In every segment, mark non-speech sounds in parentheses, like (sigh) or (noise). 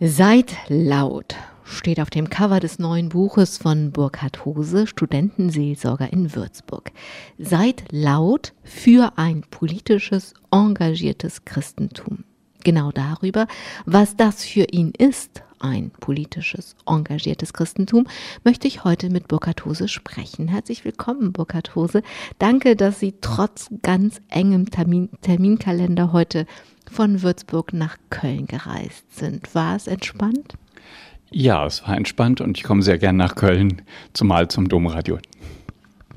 Seid laut steht auf dem Cover des neuen Buches von Burkhard Hose, Studentenseelsorger in Würzburg. Seid laut für ein politisches, engagiertes Christentum. Genau darüber, was das für ihn ist, ein politisches, engagiertes Christentum, möchte ich heute mit Burkhard Hose sprechen. Herzlich willkommen, Burkhard Hose. Danke, dass Sie trotz ganz engem Termin Terminkalender heute von Würzburg nach Köln gereist sind. War es entspannt? Ja, es war entspannt und ich komme sehr gern nach Köln, zumal zum Domradio.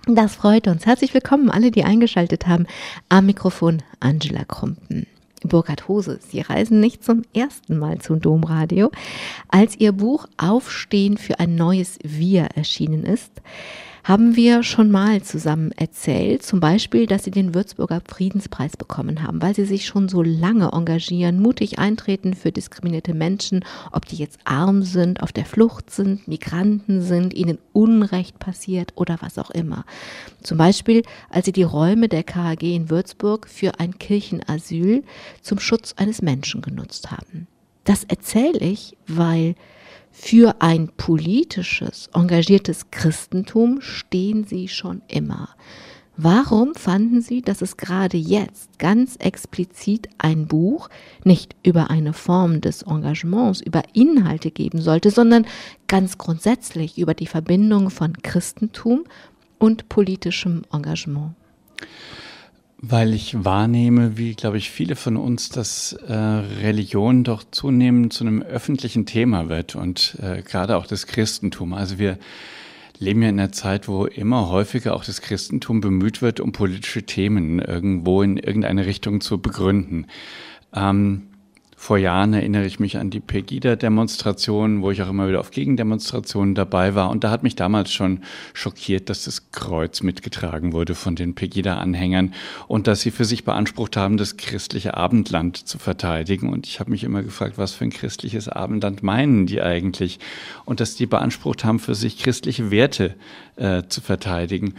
Das freut uns. Herzlich willkommen alle, die eingeschaltet haben. Am Mikrofon Angela Krumpen. Burkhard Hose, Sie reisen nicht zum ersten Mal zum Domradio. Als Ihr Buch Aufstehen für ein neues Wir erschienen ist, haben wir schon mal zusammen erzählt, zum Beispiel, dass sie den Würzburger Friedenspreis bekommen haben, weil sie sich schon so lange engagieren, mutig eintreten für diskriminierte Menschen, ob die jetzt arm sind, auf der Flucht sind, Migranten sind, ihnen Unrecht passiert oder was auch immer. Zum Beispiel, als sie die Räume der KAG in Würzburg für ein Kirchenasyl zum Schutz eines Menschen genutzt haben. Das erzähle ich, weil für ein politisches, engagiertes Christentum stehen sie schon immer. Warum fanden Sie, dass es gerade jetzt ganz explizit ein Buch nicht über eine Form des Engagements, über Inhalte geben sollte, sondern ganz grundsätzlich über die Verbindung von Christentum und politischem Engagement? Weil ich wahrnehme, wie, glaube ich, viele von uns, dass äh, Religion doch zunehmend zu einem öffentlichen Thema wird und äh, gerade auch das Christentum. Also wir leben ja in einer Zeit, wo immer häufiger auch das Christentum bemüht wird, um politische Themen irgendwo in irgendeine Richtung zu begründen. Ähm, vor Jahren erinnere ich mich an die Pegida-Demonstrationen, wo ich auch immer wieder auf Gegendemonstrationen dabei war. Und da hat mich damals schon schockiert, dass das Kreuz mitgetragen wurde von den Pegida-Anhängern und dass sie für sich beansprucht haben, das christliche Abendland zu verteidigen. Und ich habe mich immer gefragt, was für ein christliches Abendland meinen die eigentlich? Und dass die beansprucht haben, für sich christliche Werte äh, zu verteidigen.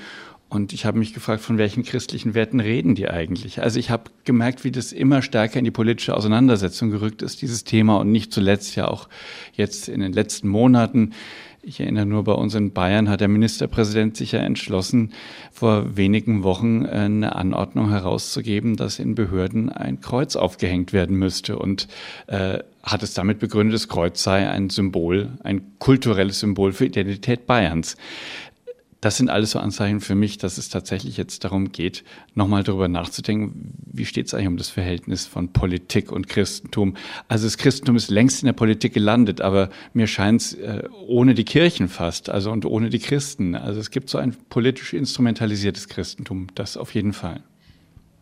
Und ich habe mich gefragt, von welchen christlichen Werten reden die eigentlich? Also ich habe gemerkt, wie das immer stärker in die politische Auseinandersetzung gerückt ist, dieses Thema. Und nicht zuletzt ja auch jetzt in den letzten Monaten. Ich erinnere nur, bei uns in Bayern hat der Ministerpräsident sich ja entschlossen, vor wenigen Wochen eine Anordnung herauszugeben, dass in Behörden ein Kreuz aufgehängt werden müsste. Und äh, hat es damit begründet, das Kreuz sei ein Symbol, ein kulturelles Symbol für Identität Bayerns das sind alles so Anzeichen für mich, dass es tatsächlich jetzt darum geht, nochmal darüber nachzudenken, wie steht es eigentlich um das Verhältnis von Politik und Christentum. Also das Christentum ist längst in der Politik gelandet, aber mir scheint es äh, ohne die Kirchen fast, also und ohne die Christen. Also es gibt so ein politisch instrumentalisiertes Christentum, das auf jeden Fall.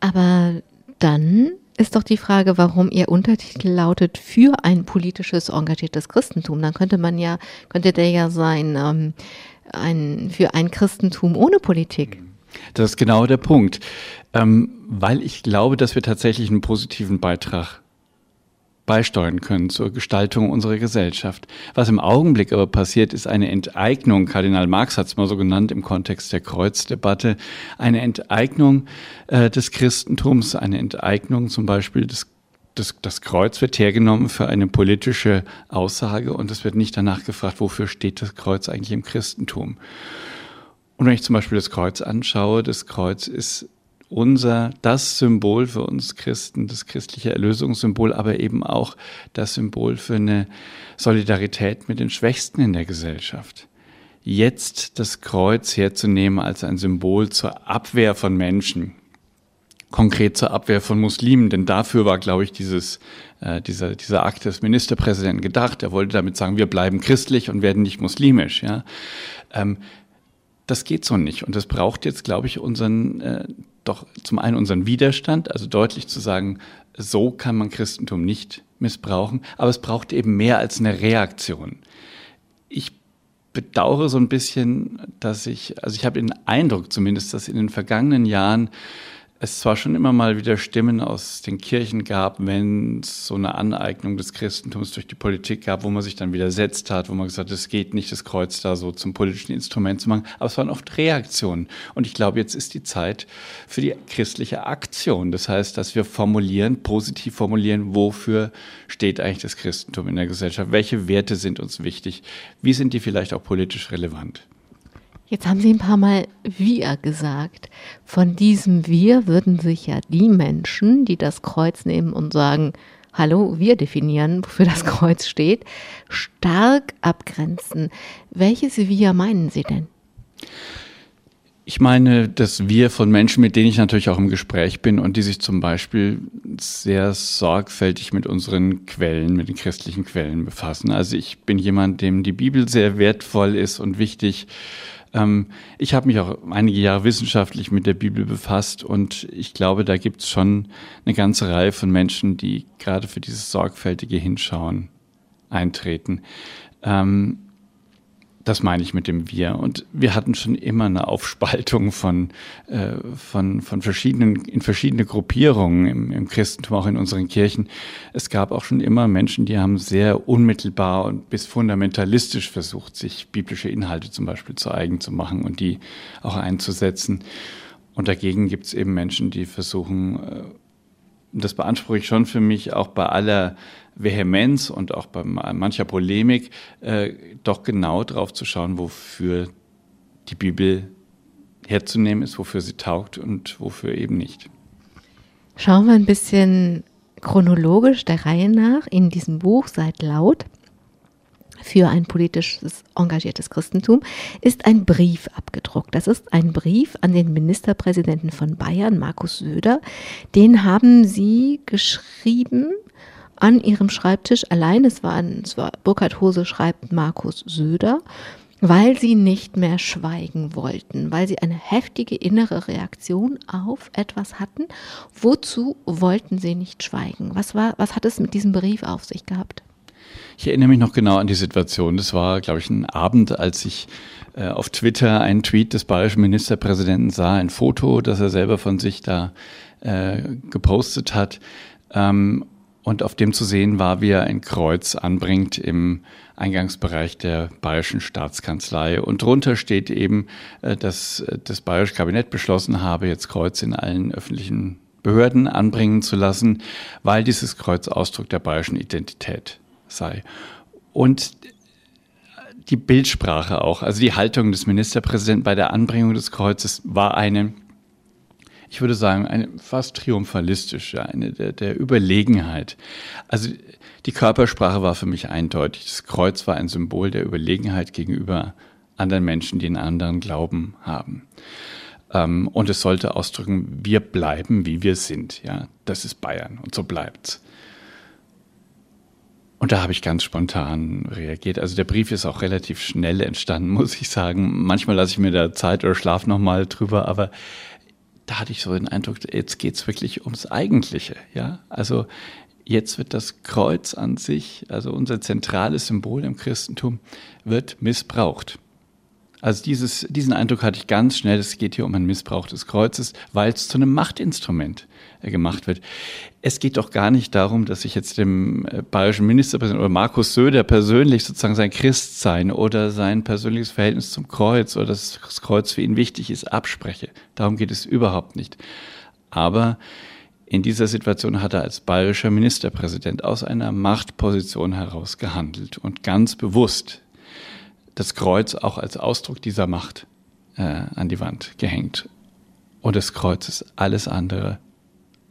Aber dann ist doch die Frage, warum Ihr Untertitel lautet für ein politisches engagiertes Christentum. Dann könnte man ja, könnte der ja sein, ähm, ein, für ein Christentum ohne Politik. Das ist genau der Punkt. Ähm, weil ich glaube, dass wir tatsächlich einen positiven Beitrag beisteuern können zur Gestaltung unserer Gesellschaft. Was im Augenblick aber passiert, ist eine Enteignung, Kardinal Marx hat es mal so genannt im Kontext der Kreuzdebatte, eine Enteignung äh, des Christentums, eine Enteignung zum Beispiel des das, das Kreuz wird hergenommen für eine politische Aussage und es wird nicht danach gefragt, wofür steht das Kreuz eigentlich im Christentum. Und wenn ich zum Beispiel das Kreuz anschaue, das Kreuz ist unser, das Symbol für uns Christen, das christliche Erlösungssymbol, aber eben auch das Symbol für eine Solidarität mit den Schwächsten in der Gesellschaft. Jetzt das Kreuz herzunehmen als ein Symbol zur Abwehr von Menschen, konkret zur Abwehr von Muslimen, denn dafür war, glaube ich, dieses, äh, dieser, dieser Akt des Ministerpräsidenten gedacht. Er wollte damit sagen, wir bleiben christlich und werden nicht muslimisch. Ja? Ähm, das geht so nicht. Und das braucht jetzt, glaube ich, unseren, äh, doch zum einen unseren Widerstand, also deutlich zu sagen, so kann man Christentum nicht missbrauchen, aber es braucht eben mehr als eine Reaktion. Ich bedauere so ein bisschen, dass ich, also ich habe den Eindruck zumindest, dass in den vergangenen Jahren es zwar schon immer mal wieder Stimmen aus den Kirchen gab, wenn es so eine Aneignung des Christentums durch die Politik gab, wo man sich dann widersetzt hat, wo man gesagt hat, es geht nicht, das Kreuz da so zum politischen Instrument zu machen. Aber es waren oft Reaktionen. Und ich glaube, jetzt ist die Zeit für die christliche Aktion. Das heißt, dass wir formulieren, positiv formulieren, wofür steht eigentlich das Christentum in der Gesellschaft? Welche Werte sind uns wichtig? Wie sind die vielleicht auch politisch relevant? Jetzt haben Sie ein paar Mal wir gesagt. Von diesem wir würden sich ja die Menschen, die das Kreuz nehmen und sagen, hallo, wir definieren, wofür das Kreuz steht, stark abgrenzen. Welches wir meinen Sie denn? Ich meine, dass wir von Menschen, mit denen ich natürlich auch im Gespräch bin und die sich zum Beispiel sehr sorgfältig mit unseren Quellen, mit den christlichen Quellen befassen. Also ich bin jemand, dem die Bibel sehr wertvoll ist und wichtig ähm, ich habe mich auch einige Jahre wissenschaftlich mit der Bibel befasst und ich glaube, da gibt es schon eine ganze Reihe von Menschen, die gerade für dieses sorgfältige Hinschauen eintreten. Ähm, das meine ich mit dem Wir. Und wir hatten schon immer eine Aufspaltung von, äh, von, von verschiedenen, in verschiedene Gruppierungen im, im Christentum, auch in unseren Kirchen. Es gab auch schon immer Menschen, die haben sehr unmittelbar und bis fundamentalistisch versucht, sich biblische Inhalte zum Beispiel zu eigen zu machen und die auch einzusetzen. Und dagegen gibt es eben Menschen, die versuchen, äh, das beanspruche ich schon für mich, auch bei aller Vehemenz und auch bei mancher Polemik, äh, doch genau drauf zu schauen, wofür die Bibel herzunehmen ist, wofür sie taugt und wofür eben nicht. Schauen wir ein bisschen chronologisch der Reihe nach in diesem Buch Seid laut für ein politisches engagiertes Christentum ist ein Brief abgedruckt. Das ist ein Brief an den Ministerpräsidenten von Bayern, Markus Söder. Den haben Sie geschrieben an ihrem Schreibtisch allein. Es war, es war Burkhard Hose schreibt Markus Söder, weil sie nicht mehr schweigen wollten, weil sie eine heftige innere Reaktion auf etwas hatten. Wozu wollten sie nicht schweigen? Was war, was hat es mit diesem Brief auf sich gehabt? Ich erinnere mich noch genau an die Situation. Das war, glaube ich, ein Abend, als ich äh, auf Twitter einen Tweet des bayerischen Ministerpräsidenten sah, ein Foto, das er selber von sich da äh, gepostet hat. Ähm, und auf dem zu sehen war, wie er ein Kreuz anbringt im Eingangsbereich der Bayerischen Staatskanzlei. Und drunter steht eben, äh, dass äh, das Bayerische Kabinett beschlossen habe, jetzt Kreuz in allen öffentlichen Behörden anbringen zu lassen, weil dieses Kreuz Ausdruck der bayerischen Identität sei. Und die Bildsprache auch, also die Haltung des Ministerpräsidenten bei der Anbringung des Kreuzes war eine ich würde sagen, eine fast triumphalistische, eine der, der Überlegenheit. Also die Körpersprache war für mich eindeutig. Das Kreuz war ein Symbol der Überlegenheit gegenüber anderen Menschen, die einen anderen Glauben haben. Ähm, und es sollte ausdrücken, wir bleiben, wie wir sind. Ja, das ist Bayern und so bleibt's. Und da habe ich ganz spontan reagiert. Also der Brief ist auch relativ schnell entstanden, (laughs) muss ich sagen. Manchmal lasse ich mir da Zeit oder schlaf noch mal drüber, aber da hatte ich so den Eindruck, jetzt geht's wirklich ums Eigentliche. Ja, also jetzt wird das Kreuz an sich, also unser zentrales Symbol im Christentum, wird missbraucht. Also dieses, diesen Eindruck hatte ich ganz schnell, es geht hier um einen Missbrauch des Kreuzes, weil es zu einem Machtinstrument äh, gemacht wird. Es geht doch gar nicht darum, dass ich jetzt dem äh, bayerischen Ministerpräsidenten oder Markus Söder persönlich sozusagen sein Christsein oder sein persönliches Verhältnis zum Kreuz oder dass das Kreuz für ihn wichtig ist, abspreche. Darum geht es überhaupt nicht. Aber in dieser Situation hat er als bayerischer Ministerpräsident aus einer Machtposition heraus gehandelt und ganz bewusst das Kreuz auch als Ausdruck dieser Macht äh, an die Wand gehängt. Und das Kreuz ist alles andere,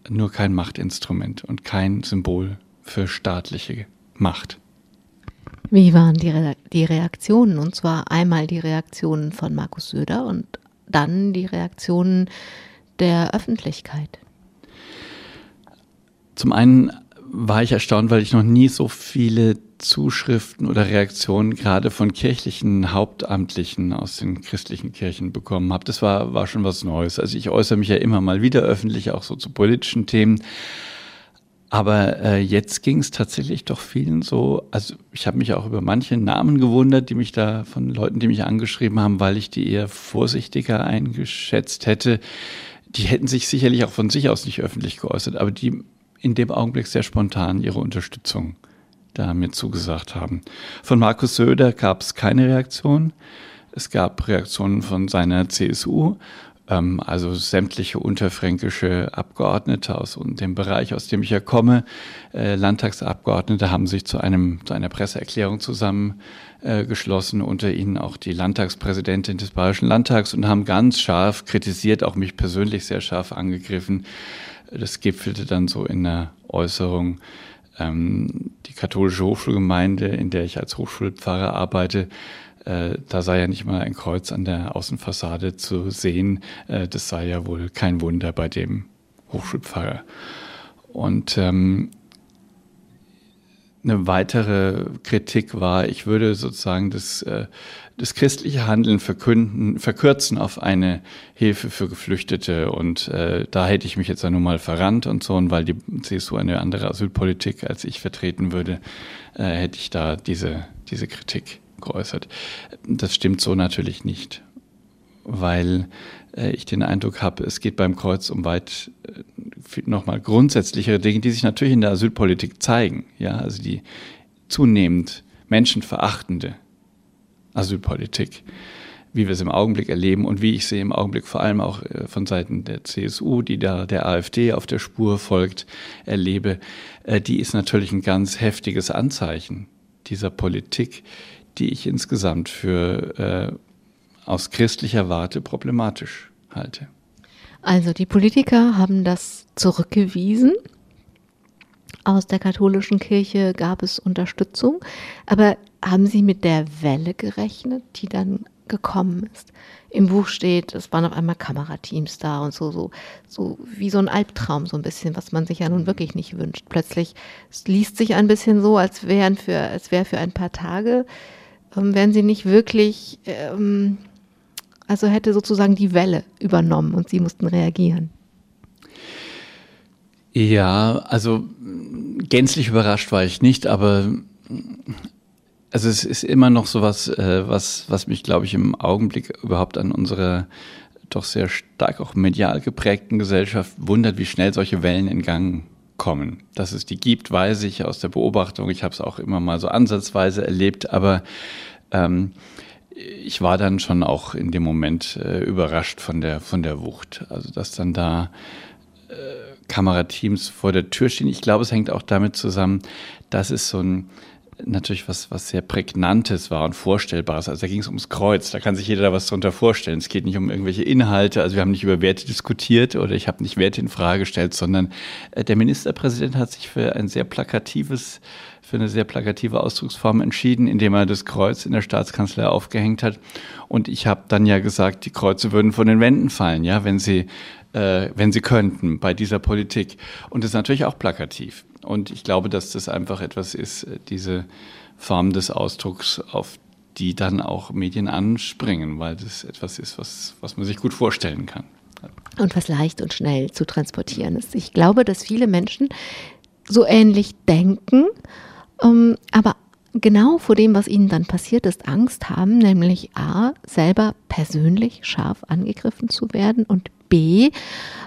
nur kein Machtinstrument und kein Symbol für staatliche Macht. Wie waren die, Re die Reaktionen? Und zwar einmal die Reaktionen von Markus Söder und dann die Reaktionen der Öffentlichkeit. Zum einen war ich erstaunt, weil ich noch nie so viele Zuschriften oder Reaktionen gerade von kirchlichen Hauptamtlichen aus den christlichen Kirchen bekommen habe. Das war, war schon was Neues. Also ich äußere mich ja immer mal wieder öffentlich, auch so zu politischen Themen. Aber äh, jetzt ging es tatsächlich doch vielen so, also ich habe mich auch über manche Namen gewundert, die mich da von Leuten, die mich angeschrieben haben, weil ich die eher vorsichtiger eingeschätzt hätte die hätten sich sicherlich auch von sich aus nicht öffentlich geäußert, aber die in dem Augenblick sehr spontan ihre Unterstützung da mir zugesagt haben. Von Markus Söder gab es keine Reaktion. Es gab Reaktionen von seiner CSU, ähm, also sämtliche unterfränkische Abgeordnete aus dem Bereich, aus dem ich ja komme, äh, Landtagsabgeordnete haben sich zu einem zu einer Presseerklärung zusammengeschlossen, äh, unter ihnen auch die Landtagspräsidentin des Bayerischen Landtags und haben ganz scharf kritisiert, auch mich persönlich sehr scharf angegriffen. Das gipfelte dann so in der Äußerung, ähm, die katholische Hochschulgemeinde, in der ich als Hochschulpfarrer arbeite, äh, da sei ja nicht mal ein Kreuz an der Außenfassade zu sehen. Äh, das sei ja wohl kein Wunder bei dem Hochschulpfarrer. Und ähm, eine weitere Kritik war, ich würde sozusagen das, äh, das christliche Handeln verkünden, verkürzen auf eine Hilfe für Geflüchtete. Und äh, da hätte ich mich jetzt ja nun mal verrannt und so. Und weil die CSU eine andere Asylpolitik als ich vertreten würde, äh, hätte ich da diese, diese Kritik geäußert. Das stimmt so natürlich nicht, weil ich den Eindruck habe, es geht beim Kreuz um weit äh, nochmal grundsätzlichere Dinge, die sich natürlich in der Asylpolitik zeigen. Ja, also die zunehmend menschenverachtende Asylpolitik, wie wir es im Augenblick erleben und wie ich sie im Augenblick vor allem auch äh, von Seiten der CSU, die da der AfD auf der Spur folgt, erlebe, die ist natürlich ein ganz heftiges Anzeichen dieser Politik, die ich insgesamt für äh, aus christlicher Warte problematisch halte. Also die Politiker haben das zurückgewiesen. Aus der katholischen Kirche gab es Unterstützung. Aber haben Sie mit der Welle gerechnet, die dann gekommen ist? Im Buch steht, es waren auf einmal Kamerateams da und so, so, so wie so ein Albtraum, so ein bisschen, was man sich ja nun wirklich nicht wünscht. Plötzlich es liest sich ein bisschen so, als wären für, als wäre für ein paar Tage ähm, wären sie nicht wirklich, ähm, also hätte sozusagen die Welle übernommen und sie mussten reagieren. Ja, also gänzlich überrascht war ich nicht, aber also es ist immer noch so was, äh, was, was mich, glaube ich, im Augenblick überhaupt an unserer doch sehr stark auch medial geprägten Gesellschaft wundert, wie schnell solche Wellen in Gang kommen. Dass es die gibt, weiß ich aus der Beobachtung. Ich habe es auch immer mal so ansatzweise erlebt, aber ähm, ich war dann schon auch in dem Moment äh, überrascht von der, von der Wucht. Also, dass dann da äh, Kamerateams vor der Tür stehen. Ich glaube, es hängt auch damit zusammen, dass es so ein, natürlich was, was sehr Prägnantes war und Vorstellbares. Also da ging es ums Kreuz, da kann sich jeder da was drunter vorstellen. Es geht nicht um irgendwelche Inhalte, also wir haben nicht über Werte diskutiert oder ich habe nicht Werte in Frage gestellt, sondern äh, der Ministerpräsident hat sich für ein sehr plakatives für eine sehr plakative Ausdrucksform entschieden, indem er das Kreuz in der Staatskanzlei aufgehängt hat. Und ich habe dann ja gesagt, die Kreuze würden von den Wänden fallen, ja, wenn sie, äh, wenn sie könnten bei dieser Politik. Und das ist natürlich auch plakativ. Und ich glaube, dass das einfach etwas ist, äh, diese Form des Ausdrucks, auf die dann auch Medien anspringen, weil das etwas ist, was, was man sich gut vorstellen kann. Und was leicht und schnell zu transportieren ist. Ich glaube, dass viele Menschen so ähnlich denken, ähm, aber genau vor dem, was ihnen dann passiert ist, Angst haben, nämlich A, selber persönlich scharf angegriffen zu werden und B,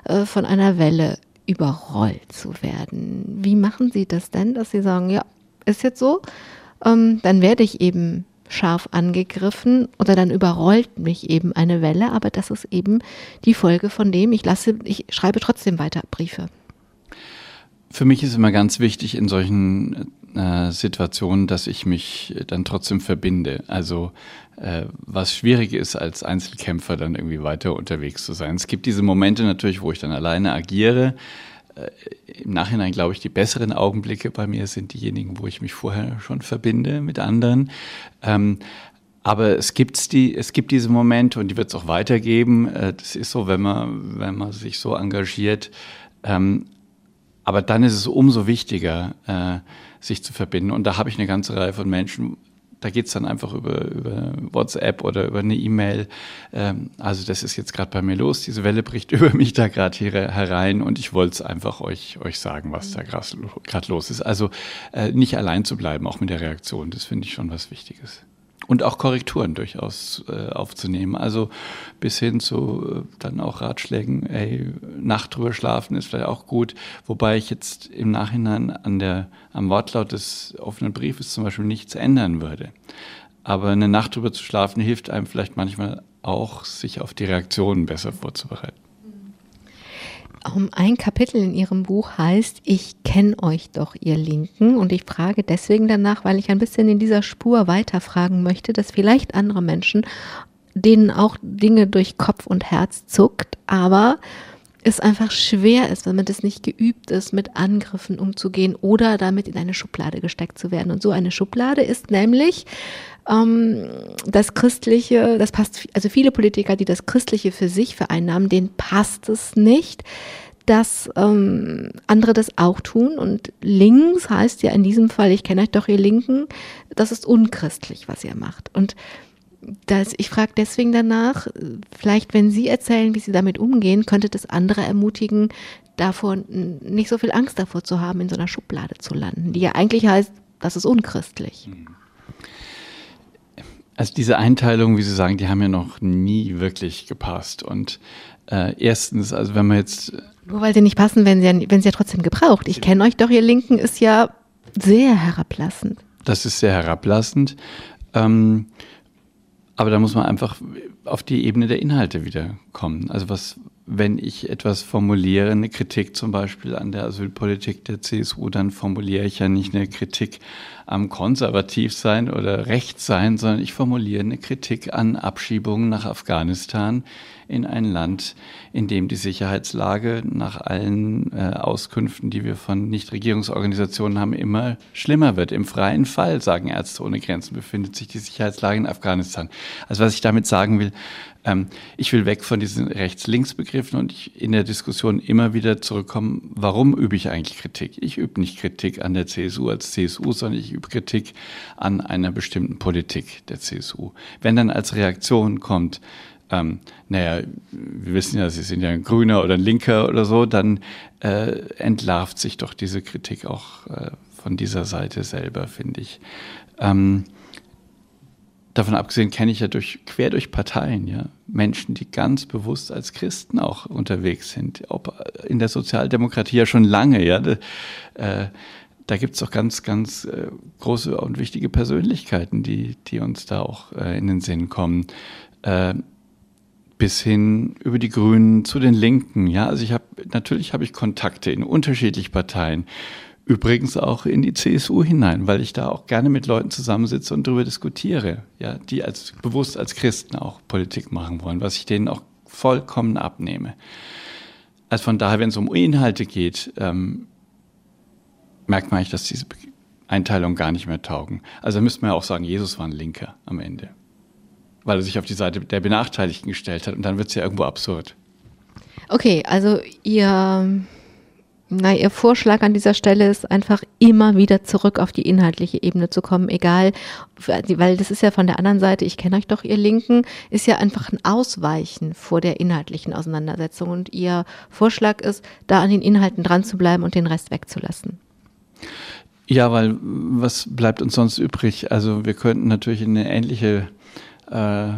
äh, von einer Welle überrollt zu werden. Wie machen Sie das denn, dass Sie sagen, ja, ist jetzt so, ähm, dann werde ich eben scharf angegriffen oder dann überrollt mich eben eine Welle, aber das ist eben die Folge von dem, ich lasse, ich schreibe trotzdem weiter Briefe. Für mich ist immer ganz wichtig in solchen äh, Situationen, dass ich mich dann trotzdem verbinde. Also äh, was schwierig ist, als Einzelkämpfer dann irgendwie weiter unterwegs zu sein. Es gibt diese Momente natürlich, wo ich dann alleine agiere. Äh, Im Nachhinein glaube ich, die besseren Augenblicke bei mir sind diejenigen, wo ich mich vorher schon verbinde mit anderen. Ähm, aber es, gibt's die, es gibt diese Momente und die wird es auch weitergeben. Äh, das ist so, wenn man, wenn man sich so engagiert. Ähm, aber dann ist es umso wichtiger, äh, sich zu verbinden. Und da habe ich eine ganze Reihe von Menschen, da geht es dann einfach über, über WhatsApp oder über eine E-Mail. Ähm, also das ist jetzt gerade bei mir los. Diese Welle bricht (laughs) über mich da gerade hier herein und ich wollte es einfach euch, euch sagen, was da gerade los ist. Also äh, nicht allein zu bleiben, auch mit der Reaktion, das finde ich schon was Wichtiges. Und auch Korrekturen durchaus äh, aufzunehmen. Also bis hin zu äh, dann auch Ratschlägen, ey, Nacht drüber schlafen ist vielleicht auch gut. Wobei ich jetzt im Nachhinein an der, am Wortlaut des offenen Briefes zum Beispiel nichts ändern würde. Aber eine Nacht drüber zu schlafen hilft einem vielleicht manchmal auch, sich auf die Reaktionen besser vorzubereiten. Um ein Kapitel in Ihrem Buch heißt, ich kenne euch doch, ihr Linken. Und ich frage deswegen danach, weil ich ein bisschen in dieser Spur weiterfragen möchte, dass vielleicht andere Menschen, denen auch Dinge durch Kopf und Herz zuckt, aber es einfach schwer ist, wenn man das nicht geübt ist, mit Angriffen umzugehen oder damit in eine Schublade gesteckt zu werden. Und so eine Schublade ist nämlich ähm, das Christliche, das passt, also viele Politiker, die das Christliche für sich vereinnahmen, denen passt es nicht, dass ähm, andere das auch tun. Und links heißt ja in diesem Fall, ich kenne euch doch, ihr Linken, das ist unchristlich, was ihr macht. Und das, ich frage deswegen danach, vielleicht wenn Sie erzählen, wie Sie damit umgehen, könnte das andere ermutigen, davor nicht so viel Angst davor zu haben, in so einer Schublade zu landen, die ja eigentlich heißt, das ist unchristlich. Also diese Einteilungen, wie Sie sagen, die haben ja noch nie wirklich gepasst. Und äh, erstens, also wenn man jetzt nur weil sie nicht passen, wenn sie ja, wenn sie ja trotzdem gebraucht. Ich kenne euch doch, ihr Linken ist ja sehr herablassend. Das ist sehr herablassend. Ähm, aber da muss man einfach auf die Ebene der Inhalte wieder kommen. Also was, wenn ich etwas formuliere, eine Kritik zum Beispiel an der Asylpolitik der CSU, dann formuliere ich ja nicht eine Kritik am Konservativsein oder Rechtssein, sondern ich formuliere eine Kritik an Abschiebungen nach Afghanistan in ein Land, in dem die Sicherheitslage nach allen äh, Auskünften, die wir von Nichtregierungsorganisationen haben, immer schlimmer wird. Im freien Fall, sagen Ärzte ohne Grenzen, befindet sich die Sicherheitslage in Afghanistan. Also was ich damit sagen will, ich will weg von diesen Rechts-Links-Begriffen und ich in der Diskussion immer wieder zurückkommen, warum übe ich eigentlich Kritik? Ich übe nicht Kritik an der CSU als CSU, sondern ich übe Kritik an einer bestimmten Politik der CSU. Wenn dann als Reaktion kommt, ähm, naja, wir wissen ja, Sie sind ja ein Grüner oder ein Linker oder so, dann äh, entlarvt sich doch diese Kritik auch äh, von dieser Seite selber, finde ich. Ähm, davon abgesehen kenne ich ja durch, quer durch Parteien, ja, Menschen, die ganz bewusst als Christen auch unterwegs sind, ob in der Sozialdemokratie ja schon lange, ja. Äh, da gibt es doch ganz, ganz äh, große und wichtige Persönlichkeiten, die, die uns da auch äh, in den Sinn kommen. Äh, bis hin über die Grünen zu den Linken. Ja, also ich habe natürlich habe ich Kontakte in unterschiedliche Parteien. Übrigens auch in die CSU hinein, weil ich da auch gerne mit Leuten zusammensitze und darüber diskutiere, ja, die als bewusst als Christen auch Politik machen wollen, was ich denen auch vollkommen abnehme. Also von daher, wenn es um Inhalte geht, ähm, merkt man eigentlich, dass diese Einteilungen gar nicht mehr taugen. Also da müsste man ja auch sagen, Jesus war ein Linker am Ende weil er sich auf die Seite der Benachteiligten gestellt hat. Und dann wird es ja irgendwo absurd. Okay, also ihr, na, ihr Vorschlag an dieser Stelle ist einfach immer wieder zurück auf die inhaltliche Ebene zu kommen, egal, weil das ist ja von der anderen Seite, ich kenne euch doch, ihr Linken, ist ja einfach ein Ausweichen vor der inhaltlichen Auseinandersetzung. Und ihr Vorschlag ist, da an den Inhalten dran zu bleiben und den Rest wegzulassen. Ja, weil was bleibt uns sonst übrig? Also wir könnten natürlich in eine ähnliche äh,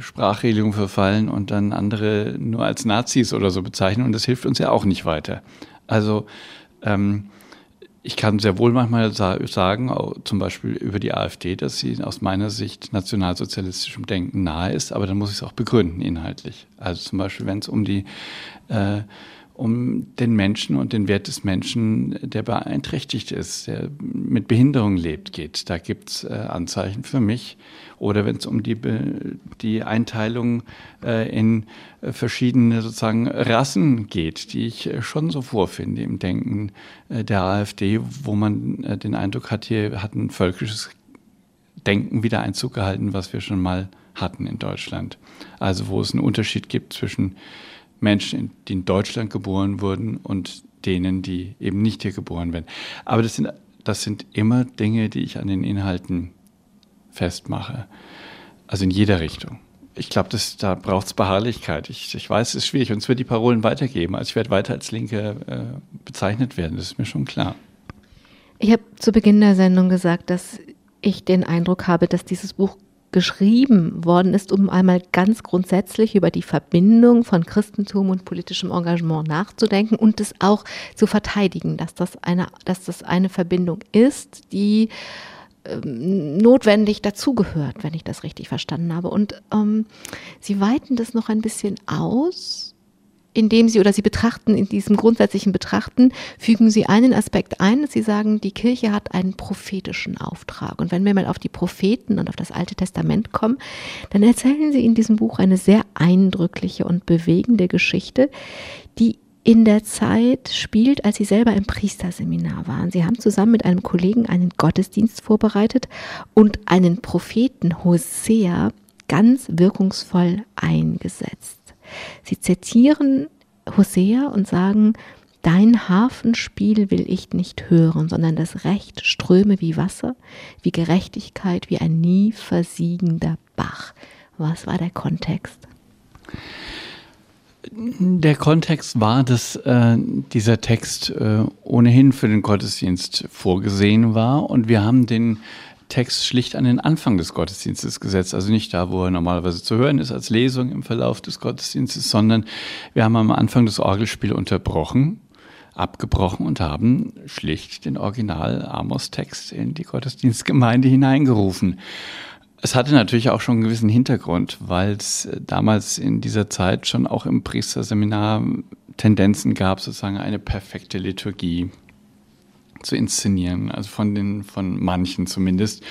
Sprachregelung verfallen und dann andere nur als Nazis oder so bezeichnen. Und das hilft uns ja auch nicht weiter. Also ähm, ich kann sehr wohl manchmal sagen, zum Beispiel über die AfD, dass sie aus meiner Sicht nationalsozialistischem Denken nahe ist, aber dann muss ich es auch begründen inhaltlich. Also zum Beispiel, wenn es um die äh, um den Menschen und den Wert des Menschen, der beeinträchtigt ist, der mit Behinderung lebt, geht. Da gibt es äh, Anzeichen für mich. Oder wenn es um die, die Einteilung äh, in verschiedene sozusagen Rassen geht, die ich äh, schon so vorfinde im Denken äh, der AfD, wo man äh, den Eindruck hat, hier hat ein völkisches Denken wieder Einzug gehalten, was wir schon mal hatten in Deutschland. Also wo es einen Unterschied gibt zwischen Menschen, die in Deutschland geboren wurden und denen, die eben nicht hier geboren werden. Aber das sind, das sind immer Dinge, die ich an den Inhalten festmache. Also in jeder Richtung. Ich glaube, da braucht es Beharrlichkeit. Ich, ich weiß, es ist schwierig und es wird die Parolen weitergeben. Also ich werde weiter als Linke äh, bezeichnet werden, das ist mir schon klar. Ich habe zu Beginn der Sendung gesagt, dass ich den Eindruck habe, dass dieses Buch geschrieben worden ist, um einmal ganz grundsätzlich über die Verbindung von Christentum und politischem Engagement nachzudenken und es auch zu verteidigen, dass das eine, dass das eine Verbindung ist, die ähm, notwendig dazugehört, wenn ich das richtig verstanden habe. Und ähm, Sie weiten das noch ein bisschen aus indem Sie oder Sie betrachten, in diesem grundsätzlichen Betrachten, fügen Sie einen Aspekt ein. Sie sagen, die Kirche hat einen prophetischen Auftrag. Und wenn wir mal auf die Propheten und auf das Alte Testament kommen, dann erzählen Sie in diesem Buch eine sehr eindrückliche und bewegende Geschichte, die in der Zeit spielt, als Sie selber im Priesterseminar waren. Sie haben zusammen mit einem Kollegen einen Gottesdienst vorbereitet und einen Propheten Hosea ganz wirkungsvoll eingesetzt. Sie zitieren Hosea und sagen, Dein Hafenspiel will ich nicht hören, sondern das Recht ströme wie Wasser, wie Gerechtigkeit, wie ein nie versiegender Bach. Was war der Kontext? Der Kontext war, dass äh, dieser Text äh, ohnehin für den Gottesdienst vorgesehen war und wir haben den Text schlicht an den Anfang des Gottesdienstes gesetzt. Also nicht da, wo er normalerweise zu hören ist als Lesung im Verlauf des Gottesdienstes, sondern wir haben am Anfang das Orgelspiel unterbrochen, abgebrochen und haben schlicht den Original Amos-Text in die Gottesdienstgemeinde hineingerufen. Es hatte natürlich auch schon einen gewissen Hintergrund, weil es damals in dieser Zeit schon auch im Priesterseminar Tendenzen gab, sozusagen eine perfekte Liturgie zu inszenieren, also von den, von manchen zumindest.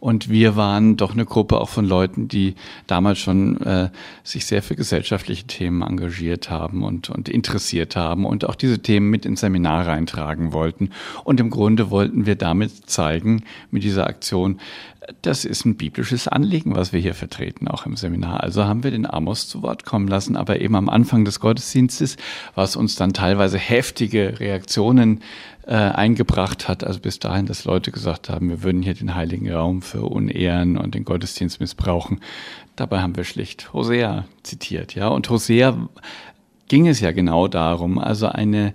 Und wir waren doch eine Gruppe auch von Leuten, die damals schon äh, sich sehr für gesellschaftliche Themen engagiert haben und, und interessiert haben und auch diese Themen mit ins Seminar reintragen wollten. Und im Grunde wollten wir damit zeigen, mit dieser Aktion, das ist ein biblisches Anliegen, was wir hier vertreten, auch im Seminar. Also haben wir den Amos zu Wort kommen lassen, aber eben am Anfang des Gottesdienstes, was uns dann teilweise heftige Reaktionen äh, eingebracht hat. Also bis dahin, dass Leute gesagt haben, wir würden hier den heiligen Raum für Unehren und den Gottesdienst missbrauchen. Dabei haben wir schlicht Hosea zitiert, ja. Und Hosea ging es ja genau darum, also eine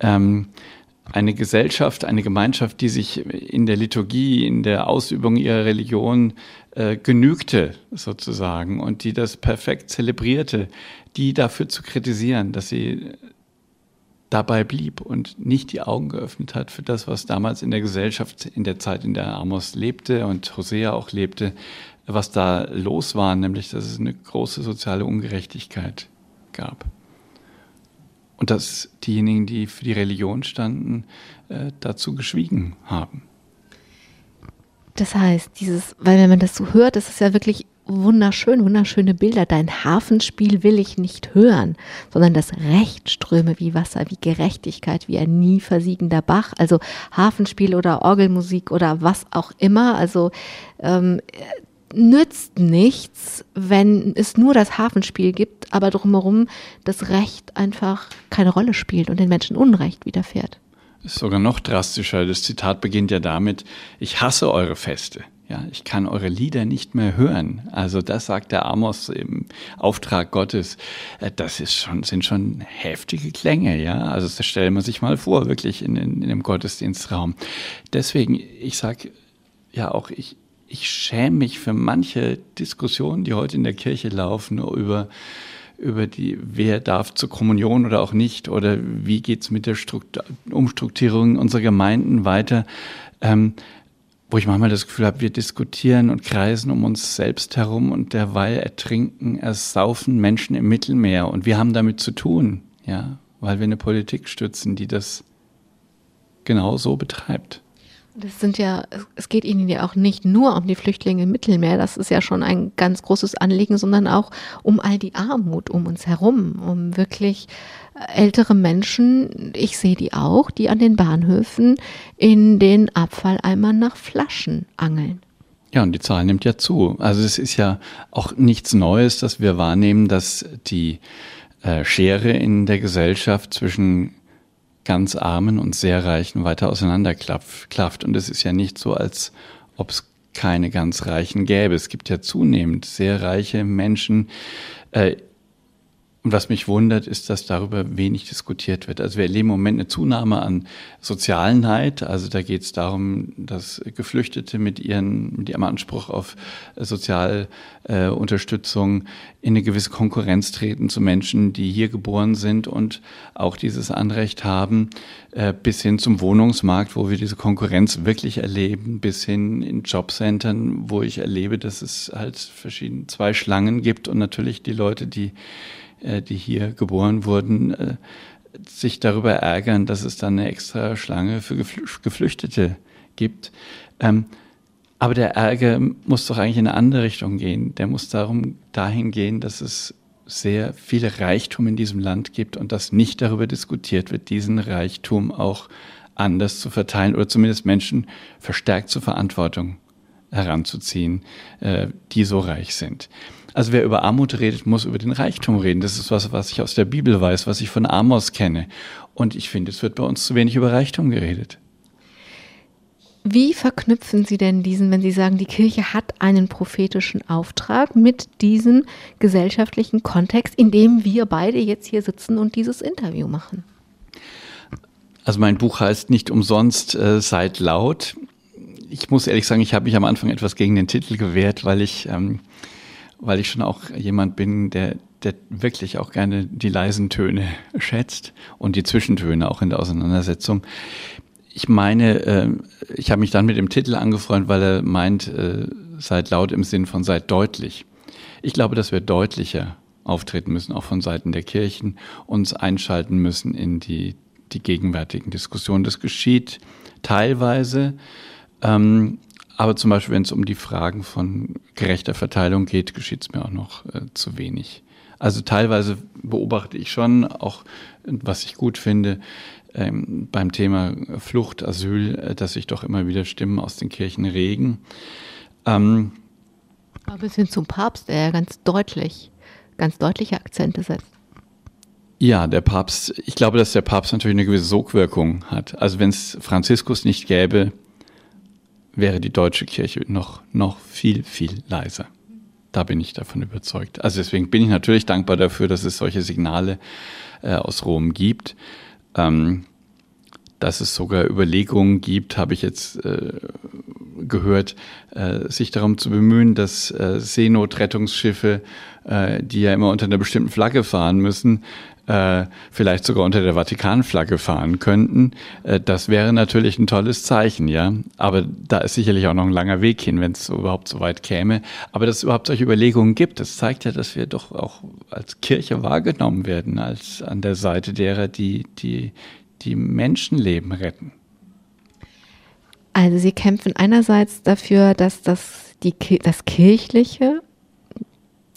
ähm, eine Gesellschaft, eine Gemeinschaft, die sich in der Liturgie, in der Ausübung ihrer Religion äh, genügte, sozusagen, und die das perfekt zelebrierte, die dafür zu kritisieren, dass sie dabei blieb und nicht die Augen geöffnet hat für das, was damals in der Gesellschaft, in der Zeit, in der Amos lebte und Hosea auch lebte, was da los war, nämlich dass es eine große soziale Ungerechtigkeit gab. Und dass diejenigen, die für die Religion standen, äh, dazu geschwiegen haben. Das heißt, dieses, weil wenn man das so hört, das ist ja wirklich wunderschön, wunderschöne Bilder. Dein Hafenspiel will ich nicht hören, sondern das Recht ströme wie Wasser, wie Gerechtigkeit, wie ein nie versiegender Bach. Also Hafenspiel oder Orgelmusik oder was auch immer. Also ähm, nützt nichts, wenn es nur das Hafenspiel gibt, aber drumherum das Recht einfach keine Rolle spielt und den Menschen Unrecht widerfährt. Das ist sogar noch drastischer. Das Zitat beginnt ja damit, ich hasse eure Feste. Ja, ich kann eure Lieder nicht mehr hören. Also das sagt der Amos im Auftrag Gottes. Äh, das ist schon, sind schon heftige Klänge, ja. Also das stellen wir sich mal vor, wirklich in, in, in dem Gottesdienstraum. Deswegen, ich sag ja auch, ich, ich schäme mich für manche Diskussionen, die heute in der Kirche laufen, über über die, wer darf zur Kommunion oder auch nicht, oder wie geht's mit der Struktur, Umstrukturierung unserer Gemeinden weiter. Ähm, wo ich manchmal das Gefühl habe, wir diskutieren und kreisen um uns selbst herum und derweil ertrinken, ersaufen Menschen im Mittelmeer und wir haben damit zu tun, ja, weil wir eine Politik stützen, die das genau so betreibt. Das sind ja, es geht Ihnen ja auch nicht nur um die Flüchtlinge im Mittelmeer, das ist ja schon ein ganz großes Anliegen, sondern auch um all die Armut um uns herum, um wirklich ältere Menschen, ich sehe die auch, die an den Bahnhöfen in den Abfalleimern nach Flaschen angeln. Ja, und die Zahl nimmt ja zu. Also es ist ja auch nichts Neues, dass wir wahrnehmen, dass die äh, Schere in der Gesellschaft zwischen ganz Armen und sehr Reichen weiter auseinanderklafft. Und es ist ja nicht so, als ob es keine ganz Reichen gäbe. Es gibt ja zunehmend sehr reiche Menschen, äh, Und was mich wundert, ist, dass darüber wenig diskutiert wird. Also wir erleben im Moment eine Zunahme an sozialen Neid. Also da geht es darum, dass Geflüchtete mit, ihren, mit ihrem Anspruch auf Sozialunterstützung äh, in eine gewisse Konkurrenz treten zu Menschen, die hier geboren sind und auch dieses Anrecht haben, äh, bis hin zum Wohnungsmarkt, wo wir diese Konkurrenz wirklich erleben, bis hin in Jobcentern, wo ich erlebe, dass es halt verschiedene zwei Schlangen gibt und natürlich die Leute, die äh, die hier geboren wurden, äh, sich darüber ärgern, dass es dann eine extra Schlange für Geflüchtete gibt. Ähm, aber der Ärger muss doch eigentlich in eine andere Richtung gehen. Der muss darum dahin gehen, dass es sehr viel Reichtum in diesem Land gibt und dass nicht darüber diskutiert wird, diesen Reichtum auch anders zu verteilen oder zumindest Menschen verstärkt zur Verantwortung heranzuziehen, äh, die so reich sind. Also wer über Armut redet, muss über den Reichtum reden. Das ist was, was ich aus der Bibel weiß, was ich von Amos kenne. Und ich finde, es wird bei uns zu wenig über Reichtum geredet. Wie verknüpfen Sie denn diesen, wenn Sie sagen, die Kirche hat einen prophetischen Auftrag mit diesem gesellschaftlichen Kontext, in dem wir beide jetzt hier sitzen und dieses Interview machen? Also mein Buch heißt nicht umsonst äh, Seid laut. Ich muss ehrlich sagen, ich habe mich am Anfang etwas gegen den Titel gewehrt, weil ich ähm, weil ich schon auch jemand bin, der, der wirklich auch gerne die leisen Töne schätzt und die Zwischentöne auch in der Auseinandersetzung. Ich meine, äh, ich habe mich dann mit dem Titel angefreundet, weil er meint, äh, seid laut im Sinn von seid deutlich. Ich glaube, dass wir deutlicher auftreten müssen, auch von Seiten der Kirchen, uns einschalten müssen in die, die gegenwärtigen Diskussionen. Das geschieht teilweise. Ähm, aber zum Beispiel, wenn es um die Fragen von gerechter Verteilung geht, geschieht es mir auch noch äh, zu wenig. Also teilweise beobachte ich schon, auch was ich gut finde, ähm, beim Thema Flucht, Asyl, äh, dass sich doch immer wieder Stimmen aus den Kirchen regen. Ähm, Aber bis hin zum Papst, der ja ganz deutlich, ganz deutliche Akzente setzt. Ja, der Papst, ich glaube, dass der Papst natürlich eine gewisse Sogwirkung hat. Also wenn es Franziskus nicht gäbe, wäre die deutsche Kirche noch, noch viel, viel leiser. Da bin ich davon überzeugt. Also deswegen bin ich natürlich dankbar dafür, dass es solche Signale äh, aus Rom gibt. Ähm, dass es sogar Überlegungen gibt, habe ich jetzt äh, gehört, äh, sich darum zu bemühen, dass äh, Seenotrettungsschiffe, äh, die ja immer unter einer bestimmten Flagge fahren müssen, äh, vielleicht sogar unter der Vatikanflagge fahren könnten. Äh, das wäre natürlich ein tolles Zeichen, ja. Aber da ist sicherlich auch noch ein langer Weg hin, wenn es überhaupt so weit käme. Aber dass es überhaupt solche Überlegungen gibt, das zeigt ja, dass wir doch auch als Kirche wahrgenommen werden, als an der Seite derer, die, die, die Menschenleben retten. Also Sie kämpfen einerseits dafür, dass das, die, das Kirchliche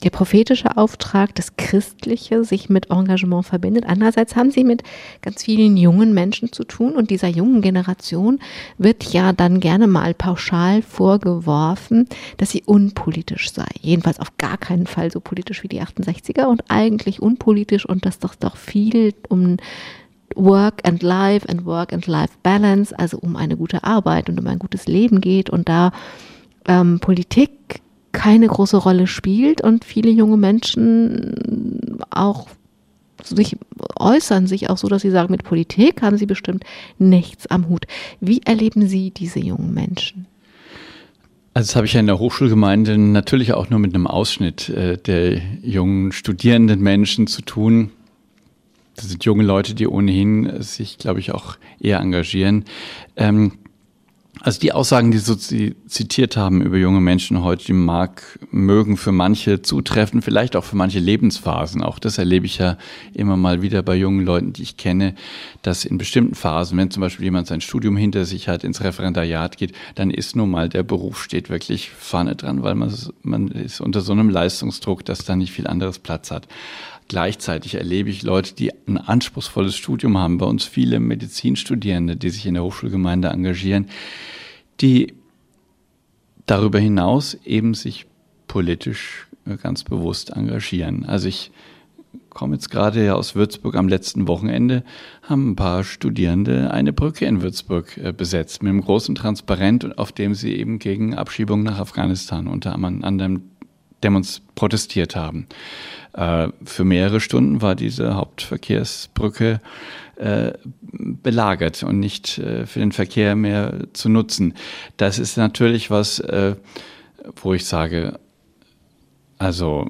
der prophetische Auftrag, das Christliche sich mit Engagement verbindet. Andererseits haben sie mit ganz vielen jungen Menschen zu tun und dieser jungen Generation wird ja dann gerne mal pauschal vorgeworfen, dass sie unpolitisch sei. Jedenfalls auf gar keinen Fall so politisch wie die 68er und eigentlich unpolitisch und dass doch doch viel um Work and Life and Work and Life Balance, also um eine gute Arbeit und um ein gutes Leben geht und da ähm, Politik keine große Rolle spielt und viele junge Menschen auch sich äußern sich auch so, dass sie sagen, mit Politik haben sie bestimmt nichts am Hut. Wie erleben Sie diese jungen Menschen? Also das habe ich ja in der Hochschulgemeinde natürlich auch nur mit einem Ausschnitt äh, der jungen studierenden Menschen zu tun. Das sind junge Leute, die ohnehin sich, glaube ich, auch eher engagieren. Ähm, also die Aussagen, die so zitiert haben über junge Menschen heute, die mag, mögen für manche zutreffen, vielleicht auch für manche Lebensphasen. Auch das erlebe ich ja immer mal wieder bei jungen Leuten, die ich kenne, dass in bestimmten Phasen, wenn zum Beispiel jemand sein Studium hinter sich hat, ins Referendariat geht, dann ist nun mal der Beruf steht wirklich vorne dran, weil man ist unter so einem Leistungsdruck, dass da nicht viel anderes Platz hat. Gleichzeitig erlebe ich Leute, die ein anspruchsvolles Studium haben, bei uns viele Medizinstudierende, die sich in der Hochschulgemeinde engagieren, die darüber hinaus eben sich politisch ganz bewusst engagieren. Also ich komme jetzt gerade aus Würzburg am letzten Wochenende, haben ein paar Studierende eine Brücke in Würzburg äh, besetzt mit einem großen Transparent, auf dem sie eben gegen Abschiebung nach Afghanistan unter anderem protestiert haben. Äh, für mehrere Stunden war diese Hauptverkehrsbrücke äh, belagert und nicht äh, für den Verkehr mehr zu nutzen. Das ist natürlich was, äh, wo ich sage, also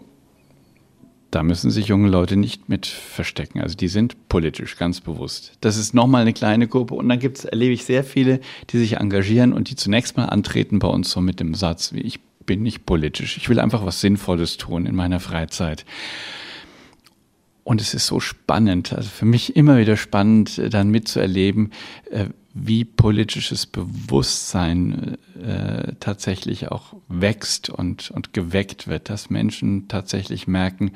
da müssen sich junge Leute nicht mit verstecken. Also die sind politisch, ganz bewusst. Das ist nochmal eine kleine Gruppe. Und dann gibt's, erlebe ich sehr viele, die sich engagieren und die zunächst mal antreten bei uns so mit dem Satz, wie ich bin nicht politisch. Ich will einfach was Sinnvolles tun in meiner Freizeit. Und es ist so spannend, also für mich immer wieder spannend, äh, dann mitzuerleben, äh, wie politisches Bewusstsein äh, tatsächlich auch wächst und, und geweckt wird, dass Menschen tatsächlich merken,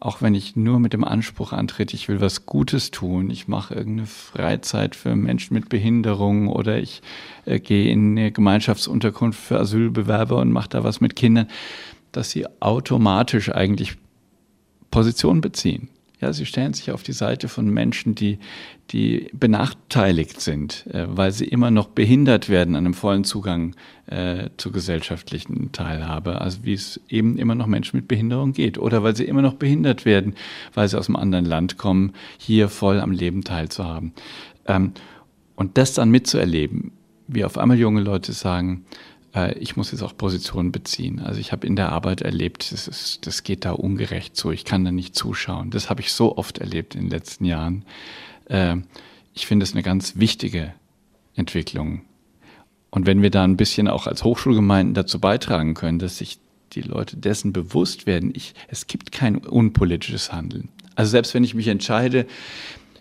auch wenn ich nur mit dem Anspruch antrete, ich will was Gutes tun, ich mache irgendeine Freizeit für Menschen mit Behinderung oder ich äh, gehe in eine Gemeinschaftsunterkunft für Asylbewerber und mache da was mit Kindern, dass sie automatisch eigentlich Position beziehen. Ja, sie stellen sich auf die Seite von Menschen, die, die benachteiligt sind, äh, weil sie immer noch behindert werden an einem vollen Zugang äh, zur gesellschaftlichen Teilhabe. Also wie es eben immer noch Menschen mit Behinderung geht. Oder weil sie immer noch behindert werden, weil sie aus einem anderen Land kommen, hier voll am Leben teilzuhaben. Ähm, und das dann mitzuerleben, wie auf einmal junge Leute sagen, ich muss jetzt auch Positionen beziehen. Also ich habe in der Arbeit erlebt, das, ist, das geht da ungerecht so, ich kann da nicht zuschauen. Das habe ich so oft erlebt in den letzten Jahren. Äh, ich finde es eine ganz wichtige Entwicklung. Und wenn wir da ein bisschen auch als Hochschulgemeinden dazu beitragen können, dass sich die Leute dessen bewusst werden, ich, es gibt kein unpolitisches Handeln. Also selbst wenn ich mich entscheide,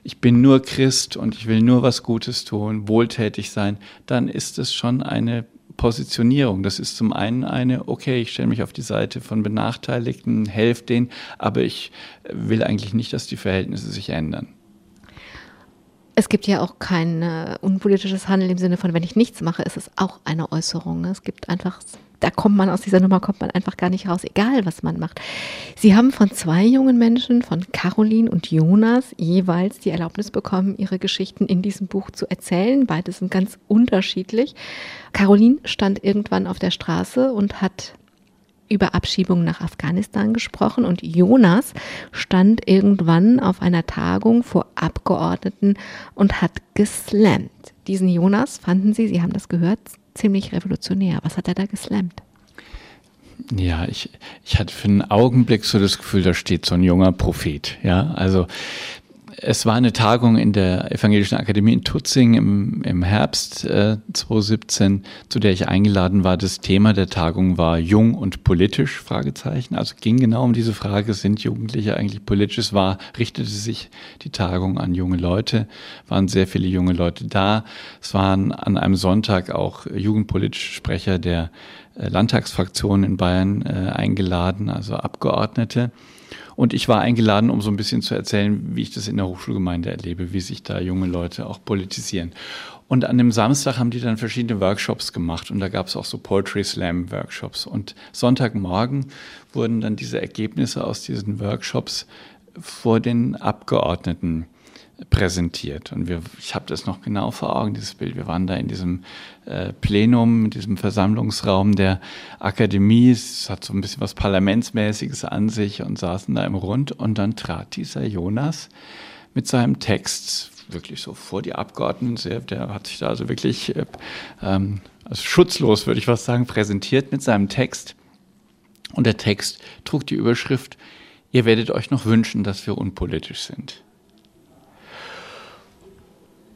ich bin nur Christ und ich will nur was Gutes tun, wohltätig sein, dann ist es schon eine Positionierung. Das ist zum einen eine, okay, ich stelle mich auf die Seite von Benachteiligten, helfe denen, aber ich will eigentlich nicht, dass die Verhältnisse sich ändern. Es gibt ja auch kein äh, unpolitisches Handeln im Sinne von, wenn ich nichts mache, ist es auch eine Äußerung. Es gibt einfach da kommt man aus dieser Nummer, kommt man einfach gar nicht raus, egal was man macht. Sie haben von zwei jungen Menschen, von Caroline und Jonas, jeweils die Erlaubnis bekommen, ihre Geschichten in diesem Buch zu erzählen. Beide sind ganz unterschiedlich. Caroline stand irgendwann auf der Straße und hat über Abschiebung nach Afghanistan gesprochen und Jonas stand irgendwann auf einer Tagung vor Abgeordneten und hat geslammt. Diesen Jonas fanden Sie, Sie haben das gehört, ziemlich revolutionär. Was hat er da geslammt? Ja, ich, ich hatte für einen Augenblick so das Gefühl, da steht so ein junger Prophet. Ja, also es war eine Tagung in der Evangelischen Akademie in Tutzing im, im Herbst äh, 2017, zu der ich eingeladen war. Das Thema der Tagung war Jung und politisch, Fragezeichen. Also ging genau um diese Frage, sind Jugendliche eigentlich politisch? Es war, richtete sich die Tagung an junge Leute, waren sehr viele junge Leute da. Es waren an einem Sonntag auch jugendpolitische Sprecher der äh, Landtagsfraktion in Bayern äh, eingeladen, also Abgeordnete. Und ich war eingeladen, um so ein bisschen zu erzählen, wie ich das in der Hochschulgemeinde erlebe, wie sich da junge Leute auch politisieren. Und an dem Samstag haben die dann verschiedene Workshops gemacht und da gab es auch so Poetry Slam Workshops. Und Sonntagmorgen wurden dann diese Ergebnisse aus diesen Workshops vor den Abgeordneten präsentiert. Und wir, ich habe das noch genau vor Augen, dieses Bild. Wir waren da in diesem äh, Plenum, in diesem Versammlungsraum der Akademie. Es hat so ein bisschen was Parlamentsmäßiges an sich und saßen da im Rund. Und dann trat dieser Jonas mit seinem Text wirklich so vor die Abgeordneten. Sehr, der hat sich da also wirklich äh, ähm, also schutzlos, würde ich fast sagen, präsentiert mit seinem Text. Und der Text trug die Überschrift, ihr werdet euch noch wünschen, dass wir unpolitisch sind.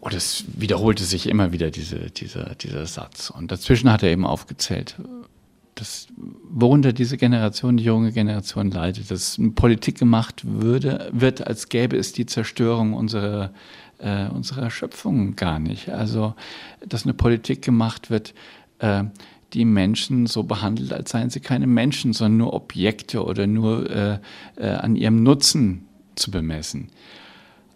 Und es wiederholte sich immer wieder diese, dieser, dieser Satz. Und dazwischen hat er eben aufgezählt, dass, worunter diese Generation, die junge Generation leidet, dass Politik gemacht würde, wird, als gäbe es die Zerstörung unserer, äh, unserer Schöpfung gar nicht. Also, dass eine Politik gemacht wird, äh, die Menschen so behandelt, als seien sie keine Menschen, sondern nur Objekte oder nur äh, äh, an ihrem Nutzen zu bemessen.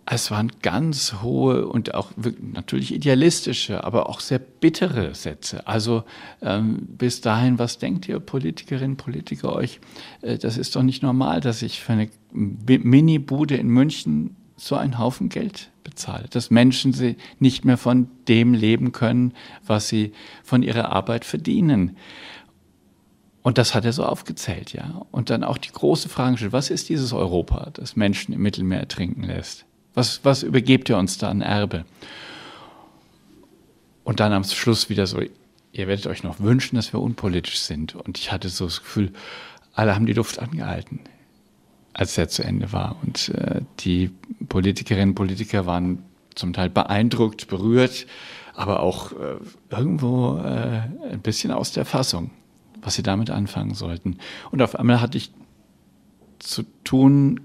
Es waren ganz hohe und auch natürlich idealistische, aber auch sehr bittere Sätze. Also ähm, bis dahin, was denkt ihr Politikerinnen, Politiker euch? Äh, das ist doch nicht normal, dass ich für eine Mini-Bude in München so einen Haufen Geld bezahle, dass Menschen sie nicht mehr von dem leben können, was sie von ihrer Arbeit verdienen. Und das hat er so aufgezählt, ja. Und dann auch die große Frage gestellt, was ist dieses Europa, das Menschen im Mittelmeer ertrinken lässt? Was, was übergebt ihr uns da an Erbe? Und dann am Schluss wieder so, ihr werdet euch noch wünschen, dass wir unpolitisch sind. Und ich hatte so das Gefühl, alle haben die Luft angehalten, als er zu Ende war. Und äh, die Politikerinnen und Politiker waren zum Teil beeindruckt, berührt, aber auch äh, irgendwo äh, ein bisschen aus der Fassung was sie damit anfangen sollten. Und auf einmal hatte ich zu tun,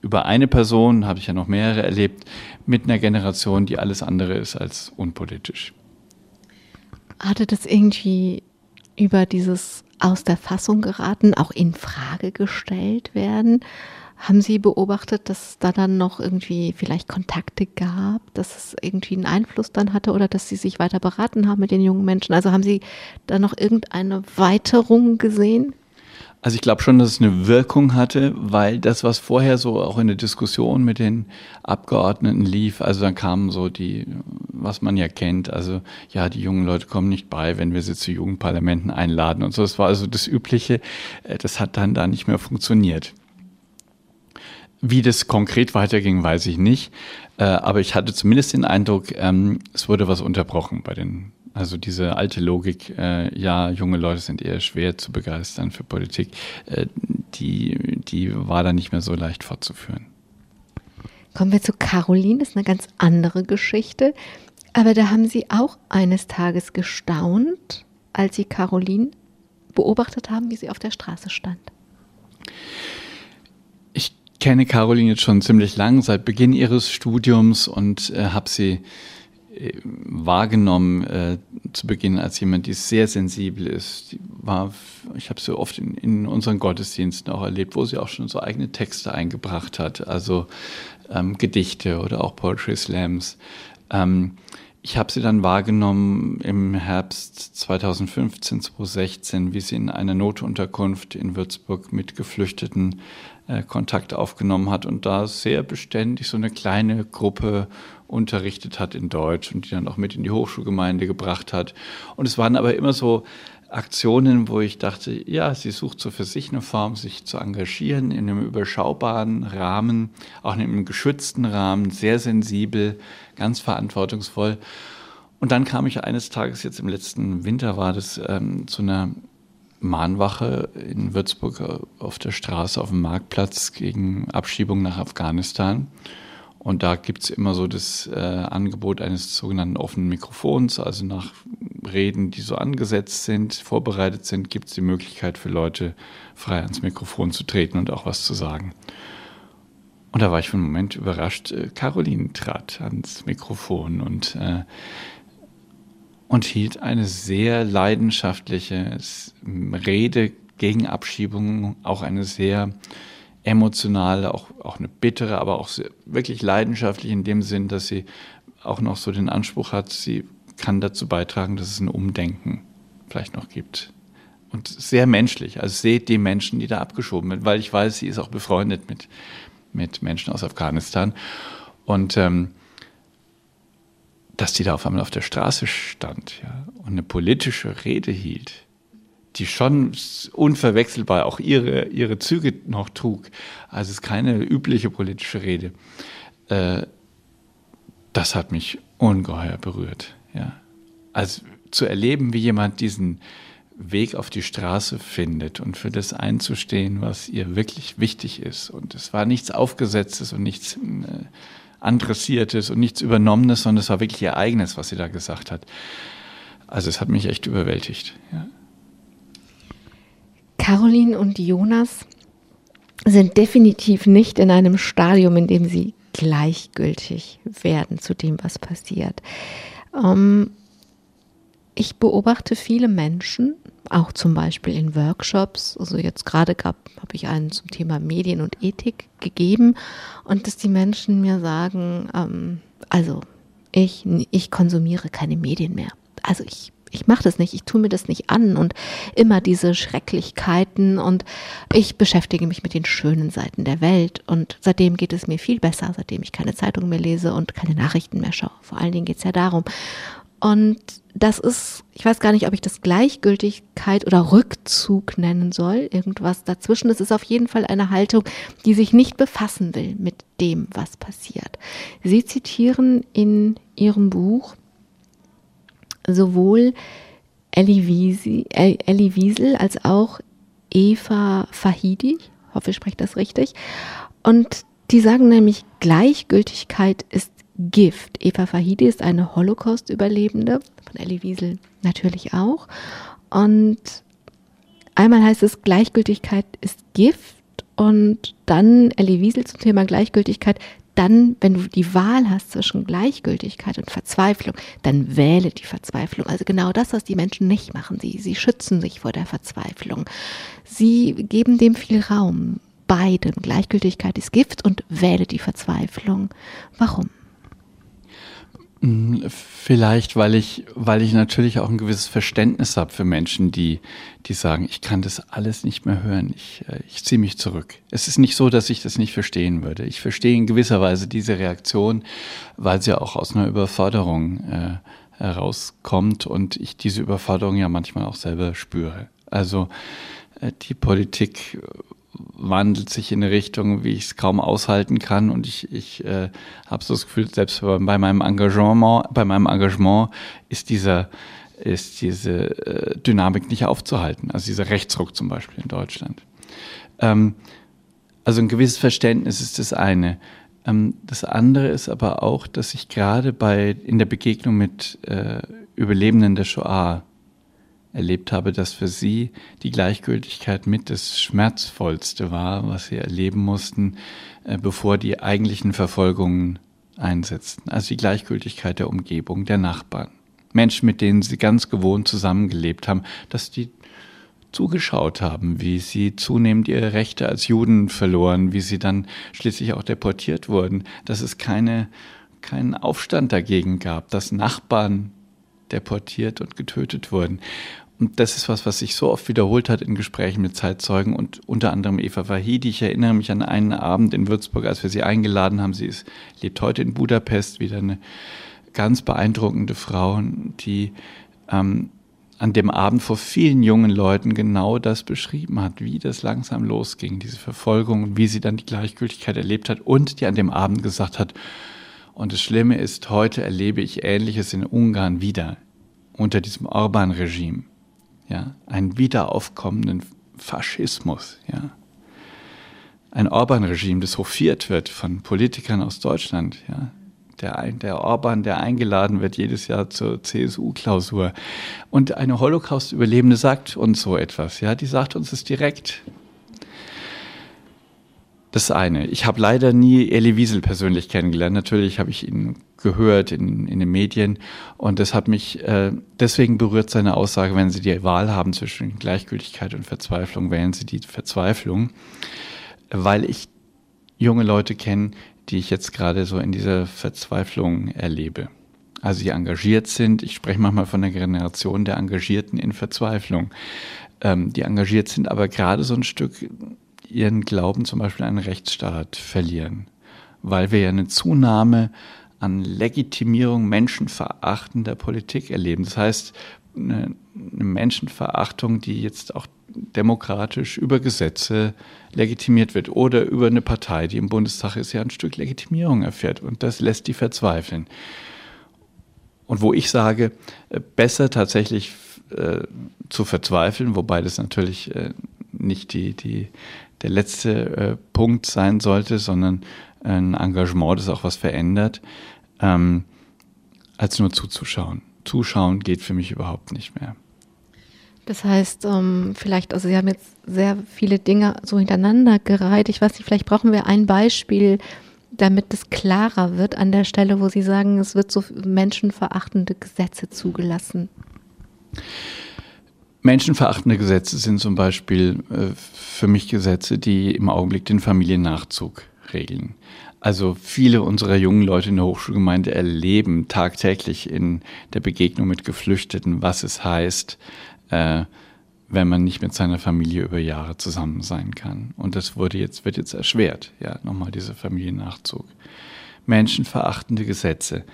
über eine Person, habe ich ja noch mehrere erlebt, mit einer Generation, die alles andere ist als unpolitisch. Hatte das irgendwie über dieses aus der Fassung geraten, auch in Frage gestellt werden? Haben Sie beobachtet, dass es da dann noch irgendwie vielleicht Kontakte gab, dass es irgendwie einen Einfluss dann hatte oder dass Sie sich weiter beraten haben mit den jungen Menschen? Also haben Sie da noch irgendeine Weiterung gesehen? Also ich glaube schon, dass es eine Wirkung hatte, weil das, was vorher so auch in der Diskussion mit den Abgeordneten lief, also dann kamen so die, was man ja kennt, also ja, die jungen Leute kommen nicht bei, wenn wir sie zu Jugendparlamenten einladen und so. Das war also das Übliche. Äh, das hat dann da nicht mehr funktioniert. Wie das konkret weiterging, weiß ich nicht. Äh, aber ich hatte zumindest den Eindruck, ähm, es wurde was unterbrochen bei den, also diese alte Logik, äh, ja, junge Leute sind eher schwer zu begeistern für Politik, äh, die, die war da nicht mehr so leicht fortzuführen. Kommen wir zu Caroline, das ist eine ganz andere Geschichte. Aber da haben Sie auch eines Tages gestaunt, als Sie Caroline beobachtet haben, wie sie auf der Straße stand kenne Caroline jetzt schon ziemlich lang, seit Beginn ihres Studiums und äh, habe sie wahrgenommen äh, zu Beginn als jemand, die sehr sensibel ist. Die war, ich habe sie oft in, in, unseren Gottesdiensten auch erlebt, wo sie auch schon so eigene Texte eingebracht hat, also ähm, Gedichte oder auch Poetry Slams. Ähm, ich habe sie dann wahrgenommen im Herbst 2015, 2016, wie sie in einer Notunterkunft in Würzburg mit Geflüchteten äh, Kontakt aufgenommen hat und da sehr beständig so eine kleine Gruppe unterrichtet hat in Deutsch und die dann auch mit in die Hochschulgemeinde gebracht hat. Und es waren aber immer so Aktionen, wo ich dachte, ja, sie sucht so für sich eine Form, sich zu engagieren in einem überschaubaren Rahmen, auch in einem geschützten Rahmen, sehr sensibel, ganz verantwortungsvoll. Und dann kam ich eines Tages, jetzt im letzten Winter war das, ähm, zu einer Mahnwache in Würzburg auf der Straße, auf dem Marktplatz gegen Abschiebung nach Afghanistan. Und da gibt es immer so das äh, Angebot eines sogenannten offenen Mikrofons, also nach Reden, die so angesetzt sind, vorbereitet sind, gibt es die Möglichkeit für Leute frei ans Mikrofon zu treten und auch was zu sagen. Und da war ich für einen Moment überrascht. Äh, Caroline trat ans Mikrofon und äh, und hielt eine sehr leidenschaftliche Rede gegen Abschiebungen, auch eine sehr emotionale, auch, auch eine bittere, aber auch sehr, wirklich leidenschaftlich in dem Sinn, dass sie auch noch so den Anspruch hat, sie kann dazu beitragen, dass es ein Umdenken vielleicht noch gibt. Und sehr menschlich. Also seht die Menschen, die da abgeschoben werden, weil ich weiß, sie ist auch befreundet mit, mit Menschen aus Afghanistan. Und ähm, dass die da auf einmal auf der Straße stand ja, und eine politische Rede hielt, die schon unverwechselbar auch ihre, ihre Züge noch trug. Also es ist keine übliche politische Rede. Äh, das hat mich ungeheuer berührt. Ja. Also zu erleben, wie jemand diesen Weg auf die Straße findet und für das einzustehen, was ihr wirklich wichtig ist. Und es war nichts Aufgesetztes und nichts äh, Andressiertes und nichts Übernommenes, sondern es war wirklich ihr eigenes, was sie da gesagt hat. Also es hat mich echt überwältigt. Ja. Caroline und Jonas sind definitiv nicht in einem Stadium, in dem sie gleichgültig werden zu dem, was passiert. Ähm, ich beobachte viele Menschen, auch zum Beispiel in Workshops. Also jetzt gerade habe ich einen zum Thema Medien und Ethik gegeben und dass die Menschen mir sagen, ähm, also ich, ich konsumiere keine Medien mehr. Also ich, ich mache das nicht, ich tue mir das nicht an und immer diese Schrecklichkeiten und ich beschäftige mich mit den schönen Seiten der Welt und seitdem geht es mir viel besser, seitdem ich keine Zeitung mehr lese und keine Nachrichten mehr schaue. Vor allen Dingen geht es ja darum. Und das ist, ich weiß gar nicht, ob ich das Gleichgültigkeit oder Rückzug nennen soll, irgendwas dazwischen. Es ist auf jeden Fall eine Haltung, die sich nicht befassen will mit dem, was passiert. Sie zitieren in Ihrem Buch sowohl Ellie, Wiesel, Ellie Wiesel als auch Eva Fahidi, hoffe, ich spreche das richtig. Und die sagen nämlich, Gleichgültigkeit ist Gift. Eva Fahidi ist eine Holocaust-Überlebende, von Ellie Wiesel natürlich auch. Und einmal heißt es, Gleichgültigkeit ist Gift und dann Ellie Wiesel zum Thema Gleichgültigkeit. Dann, wenn du die Wahl hast zwischen Gleichgültigkeit und Verzweiflung, dann wähle die Verzweiflung. Also genau das, was die Menschen nicht machen. Sie, sie schützen sich vor der Verzweiflung. Sie geben dem viel Raum. Beiden. Gleichgültigkeit ist Gift und wähle die Verzweiflung. Warum? Mm, vielleicht, weil ich, weil ich natürlich auch ein gewisses Verständnis habe für Menschen, die, die sagen, ich kann das alles nicht mehr hören, ich, äh, ich ziehe mich zurück. Es ist nicht so, dass ich das nicht verstehen würde. Ich verstehe in gewisser Weise diese Reaktion, weil sie auch aus einer Überforderung äh, herauskommt und ich diese Überforderung ja manchmal auch selber spüre. Also äh, die Politik wandelt sich in eine Richtung, wie ich es kaum aushalten kann. Und ich, ich äh, habe so das Gefühl, selbst bei meinem Engagement, bei meinem Engagement ist dieser ist diese äh, Dynamik nicht aufzuhalten. Also dieser Rechtsruck zum Beispiel in Deutschland. Ähm, also ein gewisses Verständnis ist das eine. Ähm, das andere ist aber auch, dass ich gerade bei in der Begegnung mit äh, Überlebenden der Shoah erlebt habe, dass für sie die Gleichgültigkeit mit das Schmerzvollste war, was sie erleben mussten, äh, bevor die eigentlichen Verfolgungen einsetzten. Also die Gleichgültigkeit der Umgebung, der Nachbarn. Menschen, mit denen sie ganz gewohnt zusammengelebt haben, dass die zugeschaut haben, wie sie zunehmend ihre Rechte als Juden verloren, wie sie dann schließlich auch deportiert wurden, dass es keine, keinen Aufstand dagegen gab, dass Nachbarn deportiert und getötet wurden. Und das ist was, was sich so oft wiederholt hat in Gesprächen mit Zeitzeugen und unter anderem Eva Vahidi. Ich erinnere mich an einen Abend in Würzburg, als wir sie eingeladen haben. Sie ist, lebt heute in Budapest, wieder eine ganz beeindruckende Frau, die ähm, an dem Abend vor vielen jungen Leuten genau das beschrieben hat, wie das langsam losging, diese Verfolgung und wie sie dann die Gleichgültigkeit erlebt hat und die an dem Abend gesagt hat, und das Schlimme ist, heute erlebe ich Ähnliches in Ungarn wieder unter diesem Orban-Regime ja, einen wiederaufkommenden Faschismus, ja. Ein Orban-Regime, das hofiert wird von Politikern aus Deutschland, ja. Der, der Orban, der eingeladen wird jedes Jahr zur CSU-Klausur. Und eine Holocaust-Überlebende sagt uns so etwas, ja. Die sagt uns es direkt. Das eine. Ich habe leider nie Elie Wiesel persönlich kennengelernt. Natürlich habe ich ihn gehört in, in den Medien und das hat mich, äh, deswegen berührt seine Aussage, wenn Sie die Wahl haben zwischen Gleichgültigkeit und Verzweiflung, wählen Sie die Verzweiflung, weil ich junge Leute kenne, die ich jetzt gerade so in dieser Verzweiflung erlebe. Also die engagiert sind. Ich spreche manchmal von der Generation der Engagierten in Verzweiflung. Ähm, die engagiert sind, aber gerade so ein Stück ihren Glauben zum Beispiel an einen Rechtsstaat verlieren, weil wir ja eine Zunahme an Legitimierung menschenverachtender Politik erleben. Das heißt, eine, Menschenverachtung, die jetzt auch demokratisch über Gesetze legitimiert wird oder über eine Partei, die im Bundestag ist, ja ein Stück Legitimierung erfährt. Und das lässt die verzweifeln. Und wo ich sage, äh, besser tatsächlich äh, zu verzweifeln, wobei das natürlich äh, nicht die, die, der letzte äh, Punkt sein sollte, sondern ein Engagement, das auch was verändert, ähm, als nur zuzuschauen. Zuschauen geht für mich überhaupt nicht mehr. Das heißt, ähm, vielleicht, also Sie haben jetzt sehr viele Dinge so hintereinander gereiht. Ich weiß nicht, vielleicht brauchen wir ein Beispiel, damit es klarer wird an der Stelle, wo Sie sagen, es wird so menschenverachtende Gesetze zugelassen. Menschenverachtende Gesetze sind zum Beispiel äh, für mich Gesetze, die im Augenblick den Familiennachzug regeln. Also viele unserer jungen Leute in der Hochschulgemeinde erleben tagtäglich in der Begegnung mit Geflüchteten, was es heißt, äh, wenn man nicht mit seiner Familie über Jahre zusammen sein kann. Und das wurde jetzt, wird jetzt erschwert, ja, nochmal dieser Familiennachzug. Menschenverachtende Gesetze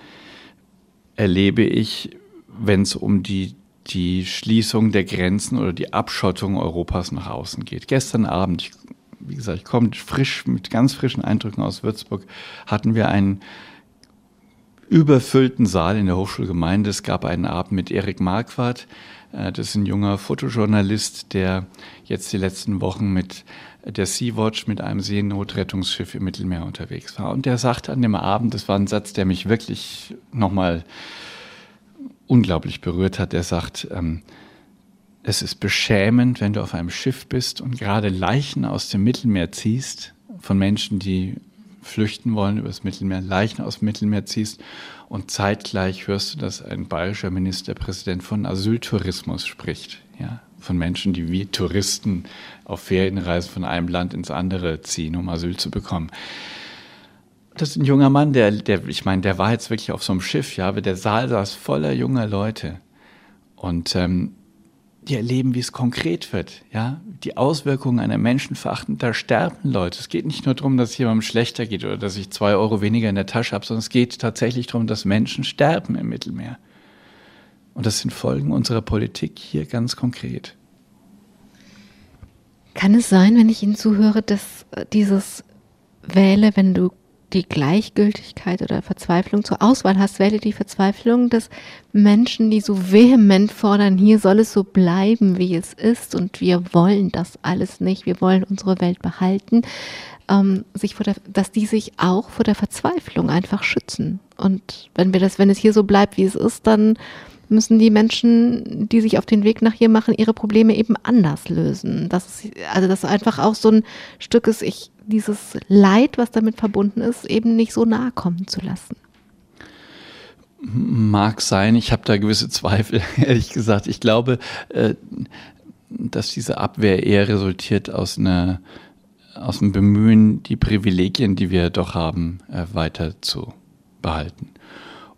erlebe ich wenn es um die, die Schließung der Grenzen oder die Abschottung Europas nach außen geht. Gestern Abend, ich, wie gesagt, ich komme frisch mit ganz frischen Eindrücken aus Würzburg, hatten wir einen überfüllten Saal in der Hochschulgemeinde. Es gab einen Abend mit Erik Marquardt. Äh, das ist ein junger Fotojournalist, der jetzt die letzten Wochen mit der Sea-Watch mit einem Seenotrettungsschiff im Mittelmeer unterwegs war. Und der sagte an dem Abend, das war ein Satz, der mich wirklich nochmal unglaublich berührt hat. Er sagt, ähm, es ist beschämend, wenn du auf einem Schiff bist und gerade Leichen aus dem Mittelmeer ziehst, von Menschen, die flüchten wollen über das Mittelmeer, Leichen aus dem Mittelmeer ziehst und zeitgleich hörst du, dass ein bayerischer Ministerpräsident von Asyltourismus spricht. Ja, von Menschen, die wie Touristen auf Ferienreisen von einem Land ins andere ziehen, um Asyl zu bekommen. Das ist ein junger Mann, der, der, ich meine, der war jetzt wirklich auf so einem Schiff, ja, aber der Saal saß voller junger Leute. Und ähm, die erleben, wie es konkret wird, ja, die Auswirkungen einer menschenverachtenden, da sterben Leute. Es geht nicht nur darum, dass jemandem schlechter geht oder dass ich zwei Euro weniger in der Tasche habe, sondern es geht tatsächlich darum, dass Menschen sterben im Mittelmeer. Und das sind Folgen unserer Politik hier ganz konkret. Kann es sein, wenn ich Ihnen zuhöre, dass äh, dieses Wähle, wenn du die Gleichgültigkeit oder Verzweiflung zur Auswahl hast, wähle die Verzweiflung, dass Menschen, die so vehement fordern, hier soll es so bleiben, wie es ist und wir wollen das alles nicht, wir wollen unsere Welt behalten, ähm, sich vor der, dass die sich auch vor der Verzweiflung einfach schützen. Und wenn wir das, wenn es hier so bleibt, wie es ist, dann müssen die Menschen, die sich auf den Weg nach hier machen, ihre Probleme eben anders lösen. Das ist, also das ist einfach auch so ein Stück ist, ich, dieses Leid, was damit verbunden ist, eben nicht so nahe kommen zu lassen. Mag sein, ich habe da gewisse Zweifel, (laughs) ehrlich gesagt. Ich glaube, äh, dass diese Abwehr eher resultiert aus einer aus dem Bemühen, die Privilegien, die wir doch haben, äh, weiter zu behalten.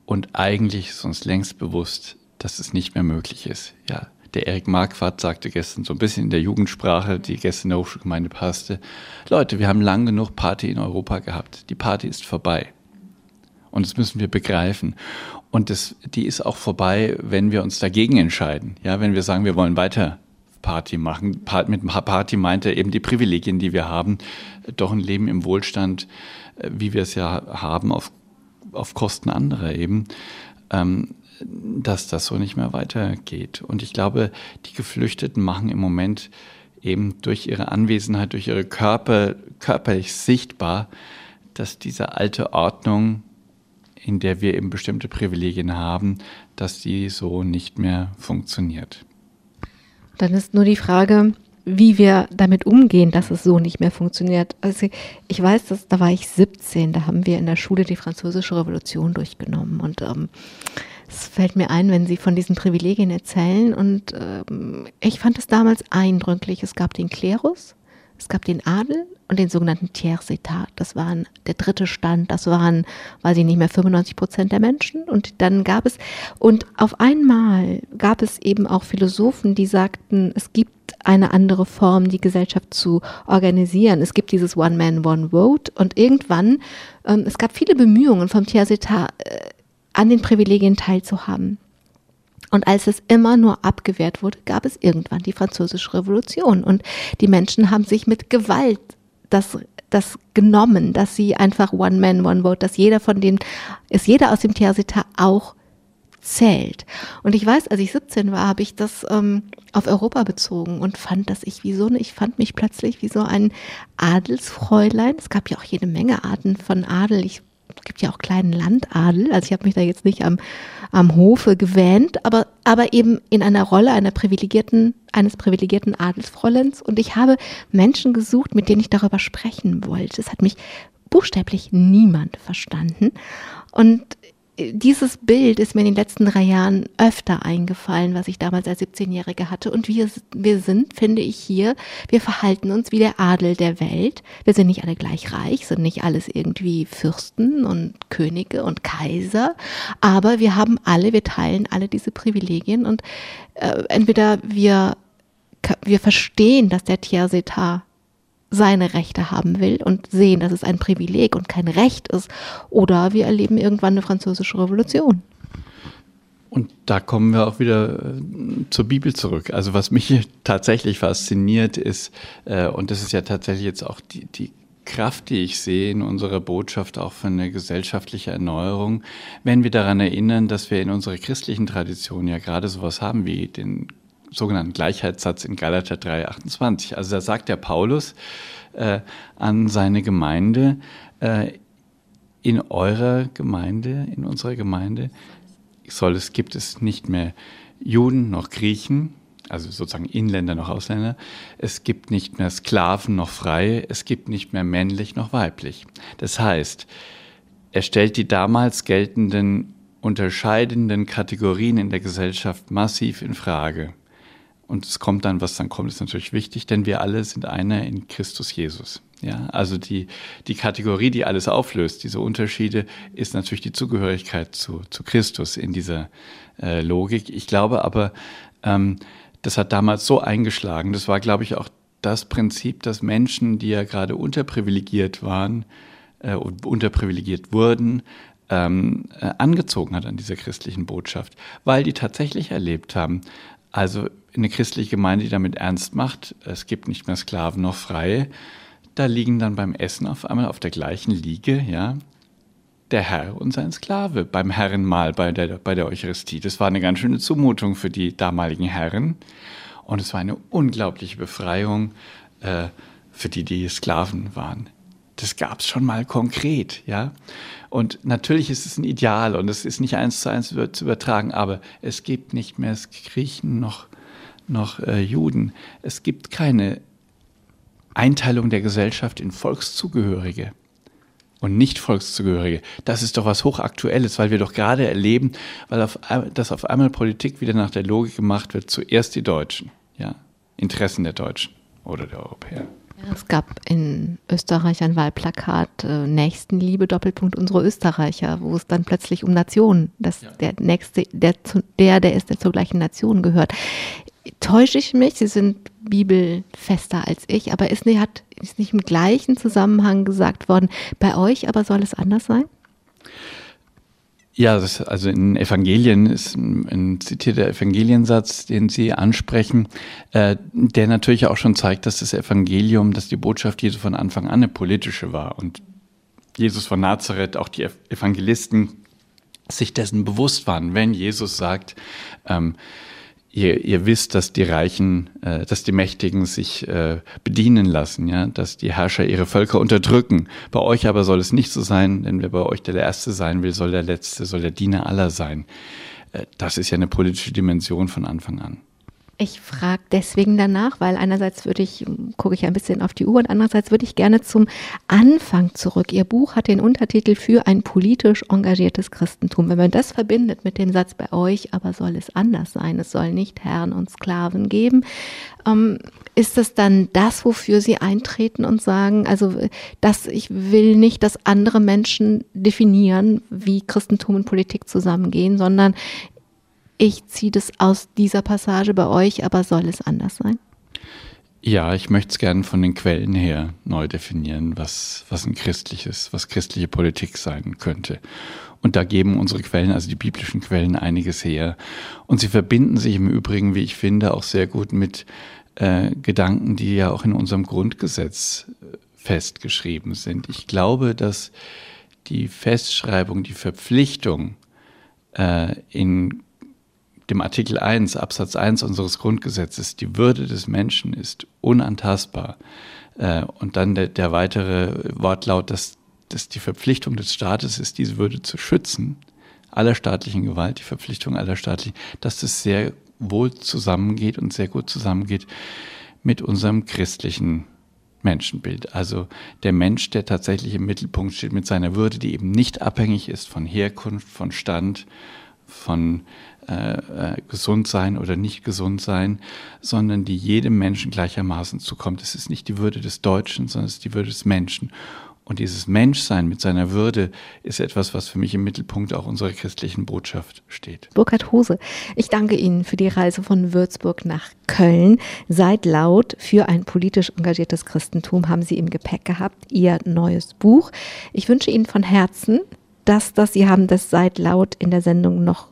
Und eigentlich ist uns längst bewusst, dass es nicht mehr möglich ist. Ja, der Erik Marquardt sagte gestern so ein bisschen in der Jugendsprache, die gestern in der Hochschulgemeinde passte, Leute, wir haben lang genug Party in Europa gehabt. Die Party ist vorbei. Und das müssen wir begreifen. Und das, die ist auch vorbei, wenn wir uns dagegen entscheiden. Ja, wenn wir sagen, wir wollen weiter Party machen. Mit Party meint er eben die Privilegien, die wir haben, doch ein Leben im Wohlstand, äh, wie wir es ja haben, auf, auf Kosten anderer eben. Ähm, dass das so nicht mehr weitergeht. Und ich glaube, die Geflüchteten machen im Moment eben durch ihre Anwesenheit, durch ihre Körper körperlich sichtbar, dass diese alte Ordnung, in der wir eben bestimmte Privilegien haben, dass die so nicht mehr funktioniert. Dann ist nur die Frage, wie wir damit umgehen, dass es so nicht mehr funktioniert. Also ich weiß, dass da war ich 17, da haben wir in der Schule die Französische Revolution durchgenommen und ähm, es fällt mir ein, wenn Sie von diesen Privilegien erzählen. Und ähm, ich fand es damals eindrücklich. Es gab den Klerus, es gab den Adel und den sogenannten Tiers Etat. Das waren der dritte Stand. Das waren, weiß ich nicht mehr, 95 Prozent der Menschen. Und dann gab es, und auf einmal gab es eben auch Philosophen, die sagten, es gibt eine andere Form, die Gesellschaft zu organisieren. Es gibt dieses One Man, One Vote. Und irgendwann, ähm, es gab viele Bemühungen vom Tiers Etat, äh, an den Privilegien teilzuhaben. Und als es immer nur abgewehrt wurde, gab es irgendwann die Französische Revolution. Und die Menschen haben sich mit Gewalt das, das genommen, dass sie einfach One Man, One Vote, dass jeder von denen, ist jeder aus dem Tiersita auch zählt. Und ich weiß, als ich 17 war, habe ich das ähm, auf Europa bezogen und fand, dass ich wie so eine, ich fand mich plötzlich wie so ein Adelsfräulein. Es gab ja auch jede Menge Arten von Adel. Ich gibt ja auch kleinen Landadel, also ich habe mich da jetzt nicht am, am Hofe gewähnt, aber, aber eben in einer Rolle einer privilegierten, eines privilegierten Adelsfräuleins. Und ich habe Menschen gesucht, mit denen ich darüber sprechen wollte. Es hat mich buchstäblich niemand verstanden. Und dieses Bild ist mir in den letzten drei Jahren öfter eingefallen, was ich damals als 17-Jährige hatte. Und wir, wir sind, finde ich hier, wir verhalten uns wie der Adel der Welt. Wir sind nicht alle gleich reich, sind nicht alles irgendwie Fürsten und Könige und Kaiser, aber wir haben alle, wir teilen alle diese Privilegien und äh, entweder wir, wir verstehen, dass der Tiers seine Rechte haben will und sehen, dass es ein Privileg und kein Recht ist. Oder wir erleben irgendwann eine französische Revolution. Und da kommen wir auch wieder äh, zur Bibel zurück. Also was mich (laughs) tatsächlich fasziniert ist, äh, und das ist ja tatsächlich jetzt auch die, die Kraft, die ich sehe in unserer Botschaft auch für eine gesellschaftliche Erneuerung, wenn wir daran erinnern, dass wir in unserer christlichen Tradition ja gerade sowas haben wie den sogenannten Gleichheitssatz in Galater 3,28. Also da sagt der Paulus äh, an seine Gemeinde, äh, in eurer Gemeinde, in unserer Gemeinde, soll es, gibt es nicht mehr Juden noch Griechen, also sozusagen Inländer noch Ausländer. Es gibt nicht mehr Sklaven noch Freie. Es gibt nicht mehr männlich noch weiblich. Das heißt, er stellt die damals geltenden unterscheidenden Kategorien in der Gesellschaft massiv in Frage. Und es kommt dann, was dann kommt, ist natürlich wichtig, denn wir alle sind einer in Christus Jesus. Ja, also die, die Kategorie, die alles auflöst, diese Unterschiede, ist natürlich die Zugehörigkeit zu, zu Christus in dieser äh, Logik. Ich glaube aber, ähm, das hat damals so eingeschlagen. Das war, glaube ich, auch das Prinzip, dass Menschen, die ja gerade unterprivilegiert waren äh, und unterprivilegiert wurden, ähm, äh, angezogen hat an dieser christlichen Botschaft, weil die tatsächlich erlebt haben, also eine christliche Gemeinde, die damit ernst macht, es gibt nicht mehr Sklaven noch Freie, da liegen dann beim Essen auf einmal auf der gleichen Liege, ja, der Herr und sein Sklave beim Herrenmahl bei der, bei der Eucharistie. Das war eine ganz schöne Zumutung für die damaligen Herren und es war eine unglaubliche Befreiung äh, für die, die Sklaven waren. Das gab es schon mal konkret, ja. Und natürlich ist es ein Ideal und es ist nicht eins zu eins zu übertragen, aber es gibt nicht mehr Griechen noch, noch äh, Juden. Es gibt keine Einteilung der Gesellschaft in Volkszugehörige und nicht Volkszugehörige. Das ist doch was Hochaktuelles, weil wir doch gerade erleben, weil auf, dass auf einmal Politik wieder nach der Logik gemacht wird, zuerst die Deutschen, ja, Interessen der Deutschen oder der Europäer. Ja, es gab in Österreich ein Wahlplakat äh, Nächstenliebe Doppelpunkt unsere Österreicher, wo es dann plötzlich um Nationen, dass ja. der nächste, der, zu, der, der ist, der zur gleichen Nation gehört täusche ich mich? Sie sind bibelfester als ich, aber ist, nicht, hat, ist nicht im gleichen Zusammenhang gesagt worden, bei euch aber soll es anders sein? Ja, das, also in Evangelien ist ein, ein zitierter Evangeliensatz, den Sie ansprechen, äh, der natürlich auch schon zeigt, dass das Evangelium, dass die Botschaft Jesu von Anfang an eine politische war und Jesus von Nazareth, auch die Evangelisten sich dessen bewusst waren, wenn Jesus sagt, ähm, ihr, ihr wisst, dass die Reichen, äh, dass die Mächtigen sich äh, bedienen lassen, ja, dass die Herrscher ihre Völker unterdrücken. Bei euch aber soll es nicht so sein, denn wer bei euch der Erste sein will, soll der Letzte, soll der Diener aller sein. Äh, das ist ja eine politische Dimension von Anfang an. Ich frage deswegen danach, weil einerseits würde ich, gucke ich ein bisschen auf die Uhr und andererseits würde ich gerne zum Anfang zurück. Ihr Buch hat den Untertitel für ein politisch engagiertes Christentum. Wenn man das verbindet mit dem Satz bei euch, aber soll es anders sein, es soll nicht Herren und Sklaven geben, ähm, ist es dann das, wofür Sie eintreten und sagen, also dass ich will nicht, dass andere Menschen definieren, wie Christentum und Politik zusammengehen, sondern ich ziehe das aus dieser Passage bei euch, aber soll es anders sein? Ja, ich möchte es gerne von den Quellen her neu definieren, was, was ein christliches, was christliche Politik sein könnte. Und da geben unsere Quellen, also die biblischen Quellen, einiges her. Und sie verbinden sich im Übrigen, wie ich finde, auch sehr gut mit äh, Gedanken, die ja auch in unserem Grundgesetz äh, festgeschrieben sind. Ich glaube, dass die Festschreibung, die Verpflichtung äh, in dem Artikel 1, Absatz 1 unseres Grundgesetzes, die Würde des Menschen ist unantastbar. Äh, und dann der, der weitere Wortlaut, dass, dass die Verpflichtung des Staates ist, diese Würde zu schützen, aller staatlichen Gewalt, die Verpflichtung aller staatlichen, dass das sehr wohl zusammengeht und sehr gut zusammengeht mit unserem christlichen Menschenbild. Also der Mensch, der tatsächlich im Mittelpunkt steht mit seiner Würde, die eben nicht abhängig ist von Herkunft, von Stand, von äh, äh, gesund sein oder nicht gesund sein, sondern die jedem Menschen gleichermaßen zukommt. Es ist nicht die Würde des Deutschen, sondern es ist die Würde des Menschen. Und dieses Menschsein mit seiner Würde ist etwas, was für mich im Mittelpunkt auch unserer christlichen Botschaft steht. Burkhard Hose, ich danke Ihnen für die Reise von Würzburg nach Köln. Seid laut für ein politisch engagiertes Christentum haben Sie im Gepäck gehabt, Ihr neues Buch. Ich wünsche Ihnen von Herzen, dass das, Sie haben das Seid laut in der Sendung noch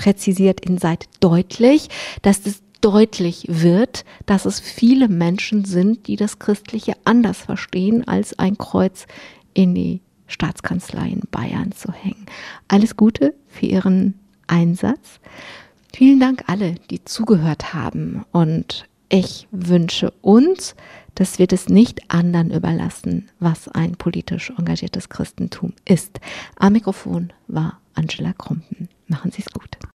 präzisiert in Seid deutlich, dass es deutlich wird, dass es viele Menschen sind, die das Christliche anders verstehen, als ein Kreuz in die Staatskanzlei in Bayern zu hängen. Alles Gute für Ihren Einsatz. Vielen Dank alle, die zugehört haben und ich wünsche uns, dass wir das nicht anderen überlassen, was ein politisch engagiertes Christentum ist. Am Mikrofon war Angela Krumpen. Machen Sie es gut.